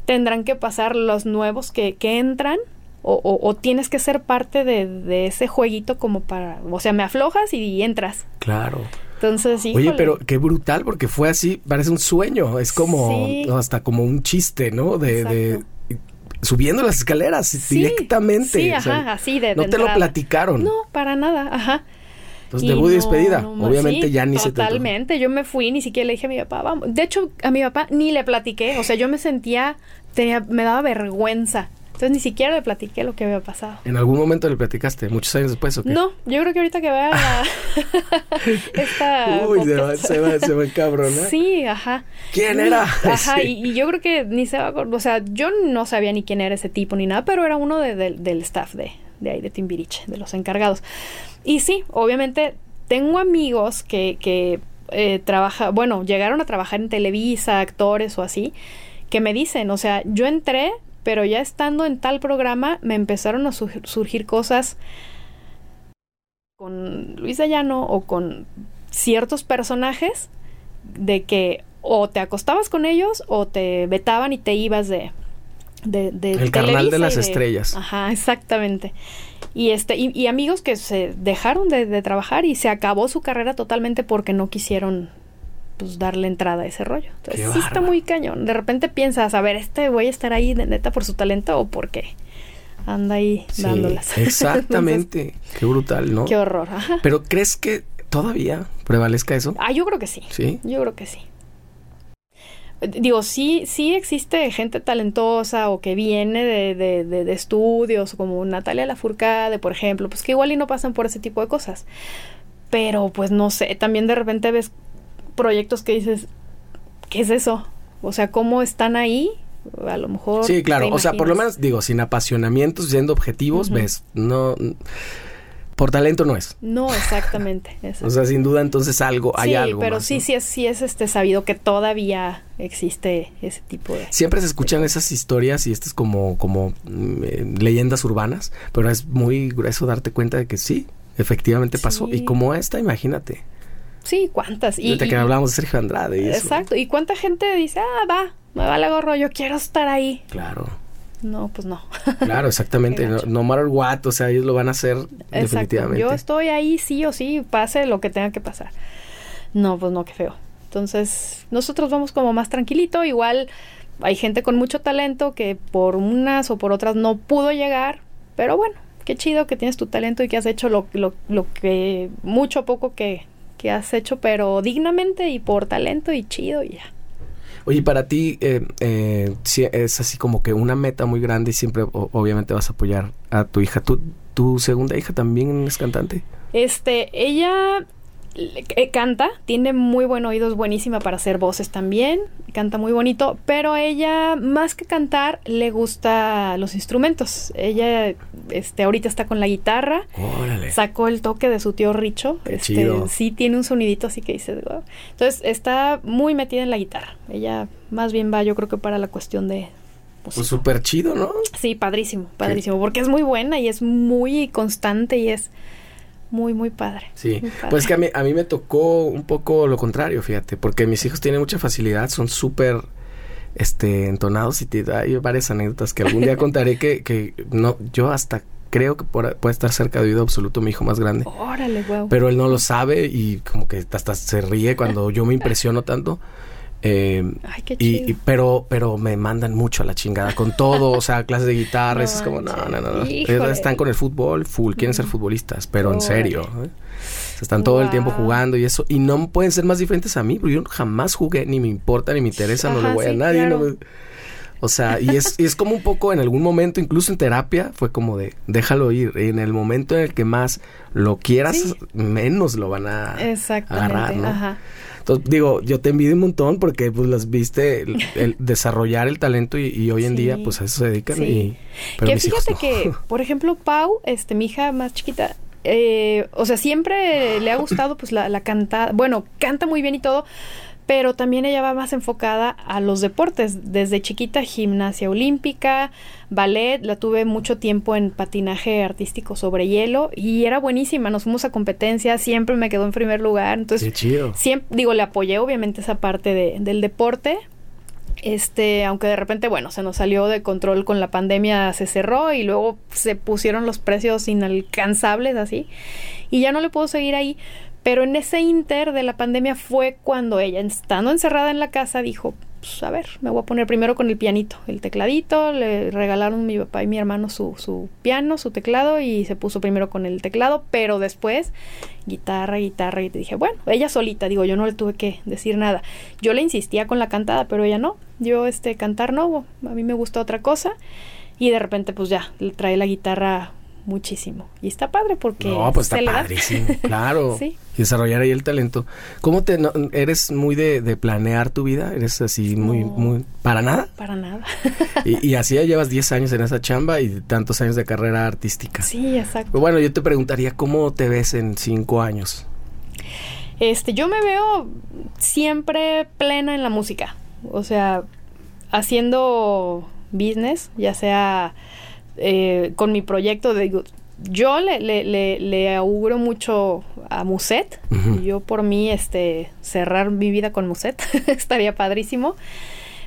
tendrán que pasar los nuevos que, que entran o, o, tienes que ser parte de, de, ese jueguito como para, o sea, me aflojas y entras. Claro. Entonces, sí. Oye, pero qué brutal, porque fue así, parece un sueño, es como hasta como un chiste, ¿no? De, de subiendo las escaleras directamente. Sí, ajá, así de, No te lo platicaron. No, para nada, ajá. Entonces, debut y despedida. Obviamente ya ni se Totalmente. Yo me fui, ni siquiera le dije a mi papá, vamos. De hecho, a mi papá ni le platiqué. O sea, yo me sentía, tenía, me daba vergüenza. Entonces ni siquiera le platiqué lo que había pasado. ¿En algún momento le platicaste? ¿Muchos años después o qué? No, yo creo que ahorita que vea la... esta... Uy, se va, se va, se va cabrón, Sí, ajá. ¿Quién era? Ajá, y, yo creo que ni se va a O sea, yo no sabía ni quién era ese tipo ni nada, pero era uno de, del staff de, de ahí, de Timbiriche, de los encargados. Y sí, obviamente tengo amigos que, que eh, trabaja, bueno, llegaron a trabajar en Televisa, actores o así, que me dicen, o sea, yo entré, pero ya estando en tal programa me empezaron a surgir cosas con Luis Ayano o con ciertos personajes de que o te acostabas con ellos o te vetaban y te ibas de, de, de el carnal de las estrellas. Ajá, exactamente. Y este y, amigos que se dejaron de, trabajar y se acabó su carrera totalmente porque no quisieron pues darle entrada a ese rollo. Entonces sí está muy cañón. De repente piensas, a ver, este voy a estar ahí de neta por su talento o por qué anda ahí dándolas. Exactamente. qué brutal, ¿no? Qué horror. Pero ¿crees que todavía prevalezca eso? Ah, yo creo que sí. Sí. Yo creo que sí digo, sí, sí existe gente talentosa o que viene de, de, de, estudios, como Natalia Lafourcade, por ejemplo, pues que igual y no pasan por ese tipo de cosas. Pero pues no sé, también de repente ves proyectos que dices, ¿qué es eso? O sea, ¿cómo están ahí? A lo mejor. Sí, claro. O sea, por lo menos digo, sin apasionamientos, siendo objetivos, ves, no por talento no es. No, exactamente. o sea, sin duda entonces algo, hay algo. Pero sí, sí es, sí es este sabido que todavía existe ese tipo de. Siempre se escuchan esas historias y estas como, como mm, eh, leyendas urbanas, pero es muy grueso darte cuenta de que sí, efectivamente pasó. Y como esta, imagínate. Sí, cuántas. Y, que hablamos de Sergio Andrade y Exacto. ¿Y cuánta gente dice, ah, va, me vale gorro, yo quiero estar ahí? Claro. No, pues no. Claro, exactamente. no, no, matter what, o sea, ellos lo van a hacer definitivamente. Yo estoy ahí sí o sí, pase lo que tenga que pasar. No, pues no, qué feo. Entonces, nosotros vamos como más tranquilito. Igual hay gente con mucho talento que por unas o por otras no pudo llegar, pero bueno, qué chido que tienes tu talento y que has hecho lo, lo, lo que mucho o poco que, que has hecho, pero dignamente y por talento y chido y ya. Oye, para ti eh, eh, es así como que una meta muy grande y siempre obviamente vas a apoyar a tu hija. ¿Tu, ¿Tu segunda hija también es cantante? Este, ella canta, tiene muy buen oído, es buenísima para hacer voces también, canta muy bonito, pero ella más que cantar le gusta los instrumentos. Ella este ahorita está con la guitarra. Sacó el toque de su tío Richo. este, sí tiene un sonidito así que dice, Entonces, está muy metida en la guitarra. Ella más bien va yo creo que para la cuestión de pues súper chido, ¿no? Sí, padrísimo, padrísimo, porque es muy buena y es muy constante y es muy, muy padre. Sí, pues que a mí, a mí me tocó un poco lo contrario, fíjate, porque mis hijos tienen mucha facilidad, son súper este entonados y te, hay varias anécdotas que algún día contaré que, que no, yo hasta creo que puede estar cerca de oído absoluto mi hijo más grande. Órale, wow. Pero él no lo sabe y como que hasta se ríe cuando yo me impresiono tanto. Eh, Ay, qué chido. Y, pero, pero me mandan mucho a la chingada con todo, o sea, clases de guitarra, es como, no, no, no, están con el fútbol, full, quieren ser futbolistas, pero en serio. ¿eh? están todo el tiempo jugando y eso, y no pueden ser más diferentes a mí, porque yo jamás jugué, ni me importa, ni me interesa, no le voy a nadie. o sea, y es, y es como un poco en algún momento, incluso en terapia, fue como de, déjalo ir. Y en el momento en el que más lo quieras, menos lo van a agarrar, ¿no? Ajá. Entonces, digo, yo te envidio un montón porque pues las viste el, desarrollar el talento y, hoy en día pues a eso se dedican y que fíjate que, por ejemplo, Pau, este mi hija más chiquita, eh, o sea, siempre le ha gustado pues la, la cantada, bueno, canta muy bien y todo, pero también ella va más enfocada a los deportes. Desde chiquita, gimnasia olímpica, ballet, la tuve mucho tiempo en patinaje artístico sobre hielo y era buenísima. Nos fuimos a competencia, siempre me quedó en primer lugar. Entonces, siempre, digo, le apoyé obviamente esa parte de, del deporte. Este, aunque de repente, bueno, se nos salió de control con la pandemia, se cerró y luego se pusieron los precios inalcanzables así. Y ya no le puedo seguir ahí, pero en ese inter de la pandemia fue cuando ella, estando encerrada en la casa, dijo, pues a ver, me voy a poner primero con el pianito, el tecladito, le regalaron mi papá y mi hermano su, su piano, su teclado y se puso primero con el teclado, pero después guitarra, guitarra y te dije, bueno, ella solita, digo, yo no le tuve que decir nada. Yo le insistía con la cantada, pero ella no. Yo este cantar no, a mí me gusta otra cosa y de repente pues ya le trae la guitarra muchísimo. Y está padre porque... No, pues está padrísimo, claro. sí. Y desarrollar ahí el talento. ¿Cómo te... ¿Eres muy de, planear tu vida? ¿Eres así muy... muy ¿Para nada? Para nada. y, así ya llevas 10 años en esa chamba y tantos años de carrera artística. Sí, exacto. Bueno, yo te preguntaría, ¿cómo te ves en 5 años? Este, yo me veo siempre plena en la música. O sea, haciendo business, ya sea eh, con mi proyecto, de, yo le, le, le, auguro mucho a Muset. Yo por mí, este, cerrar mi vida con Muset estaría padrísimo.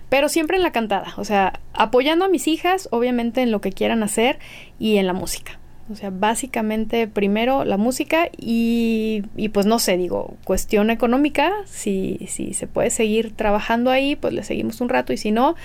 Pero siempre en la cantada, o sea, apoyando a mis hijas, obviamente en lo que quieran hacer y en la música. O sea, básicamente primero la música y, y, pues no sé, digo, cuestión económica, si, si se puede seguir trabajando ahí, pues le seguimos un rato y si no,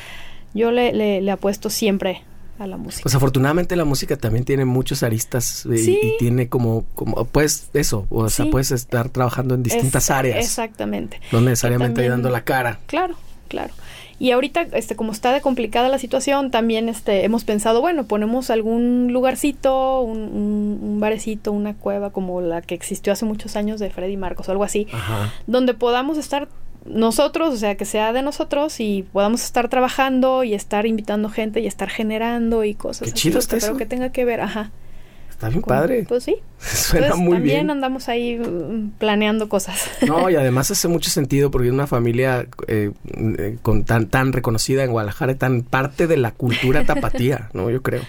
yo le, le, le apuesto siempre a la música. Pues afortunadamente la música también tiene muchos aristas eh, y, tiene como, como, pues eso, o sea, puedes estar trabajando en distintas áreas. Exactamente. No necesariamente dando la cara. Claro, claro. Y ahorita, este, como está de complicada la situación, también este, hemos pensado, bueno, ponemos algún lugarcito, un, un, barecito, una cueva como la que existió hace muchos años de Freddy Marcos o algo así, donde podamos estar nosotros, o sea, que sea de nosotros y podamos estar trabajando y estar invitando gente y estar generando y cosas. Qué chido está eso. que tenga que ver, ajá. Está bien padre. Pues sí. Suena muy también bien. También andamos ahí mm, planeando cosas. No, y además hace mucho sentido porque es una familia eh, eh, con tan tan reconocida en Guadalajara, tan parte de la cultura tapatía, ¿no? Yo creo.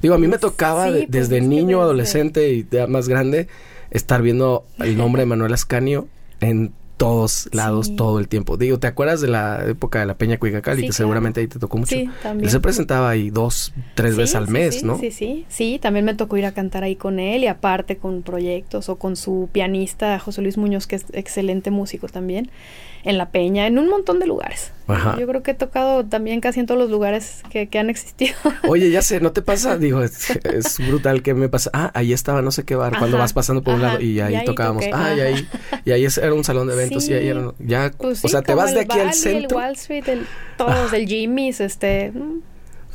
Digo, a mí me tocaba pues desde niño, adolescente y ya más grande estar viendo el nombre de Manuel Ascanio en todos lados todo el tiempo. Digo, ¿te acuerdas de la época de la Peña Cuicacali? que seguramente ahí te tocó mucho. Sí, también. Él se presentaba ahí dos, tres veces al mes, ¿no? Sí, sí, sí. También me tocó ir a cantar ahí con él y aparte con proyectos o con su pianista José Luis Muñoz, que es excelente músico también en La Peña, en un montón de lugares. Yo creo que he tocado también casi en todos los lugares que, han existido. Oye, ya sé, ¿no te pasa? Digo, es, brutal que me pasa. Ah, ahí estaba no sé qué bar, cuando vas pasando por un lado y ahí, tocábamos. ah, y ahí, y ahí era un salón de eventos y ahí era, ya, pues o sea, te vas de aquí al centro. El Wall Street, el, todos, del Jimmy's, este... Mm.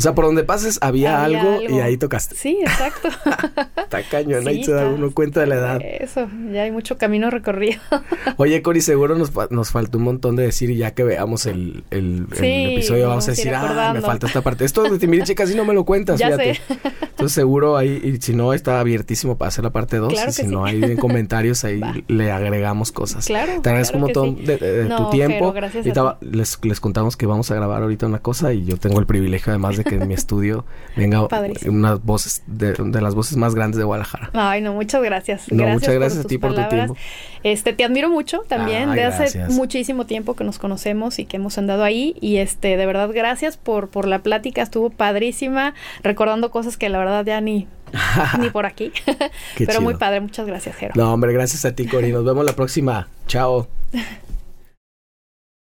O sea, por donde pases había, algo, y ahí tocaste. Sí, exacto. está cañón, ahí se da uno cuenta de la edad. Eso, ya hay mucho camino recorrido. Oye, Cori, seguro nos, nos faltó un montón de decir y ya que veamos el, el, episodio vamos a decir, ah, me falta esta parte. Esto de Timbiriche casi no me lo cuentas, ya fíjate. Sé. Entonces seguro ahí, y si no, está abiertísimo para hacer la parte 2. y si no, hay en comentarios ahí le agregamos cosas. Claro. Te agradezco un montón de, tu tiempo. gracias les, les contamos que vamos a grabar ahorita una cosa y yo tengo el privilegio además de que en mi estudio venga unas voces de, las voces más grandes de Guadalajara. Ay, no, muchas gracias. No, muchas gracias a ti por tu tiempo. Este, te admiro mucho también. de hace muchísimo tiempo que nos conocemos y que hemos andado ahí. Y este, de verdad, gracias por, por la plática. Estuvo padrísima, recordando cosas que la verdad ya ni ni por aquí. Pero muy padre, muchas gracias, Jero. No, hombre, gracias a ti, Cori. Nos vemos la próxima. Chao.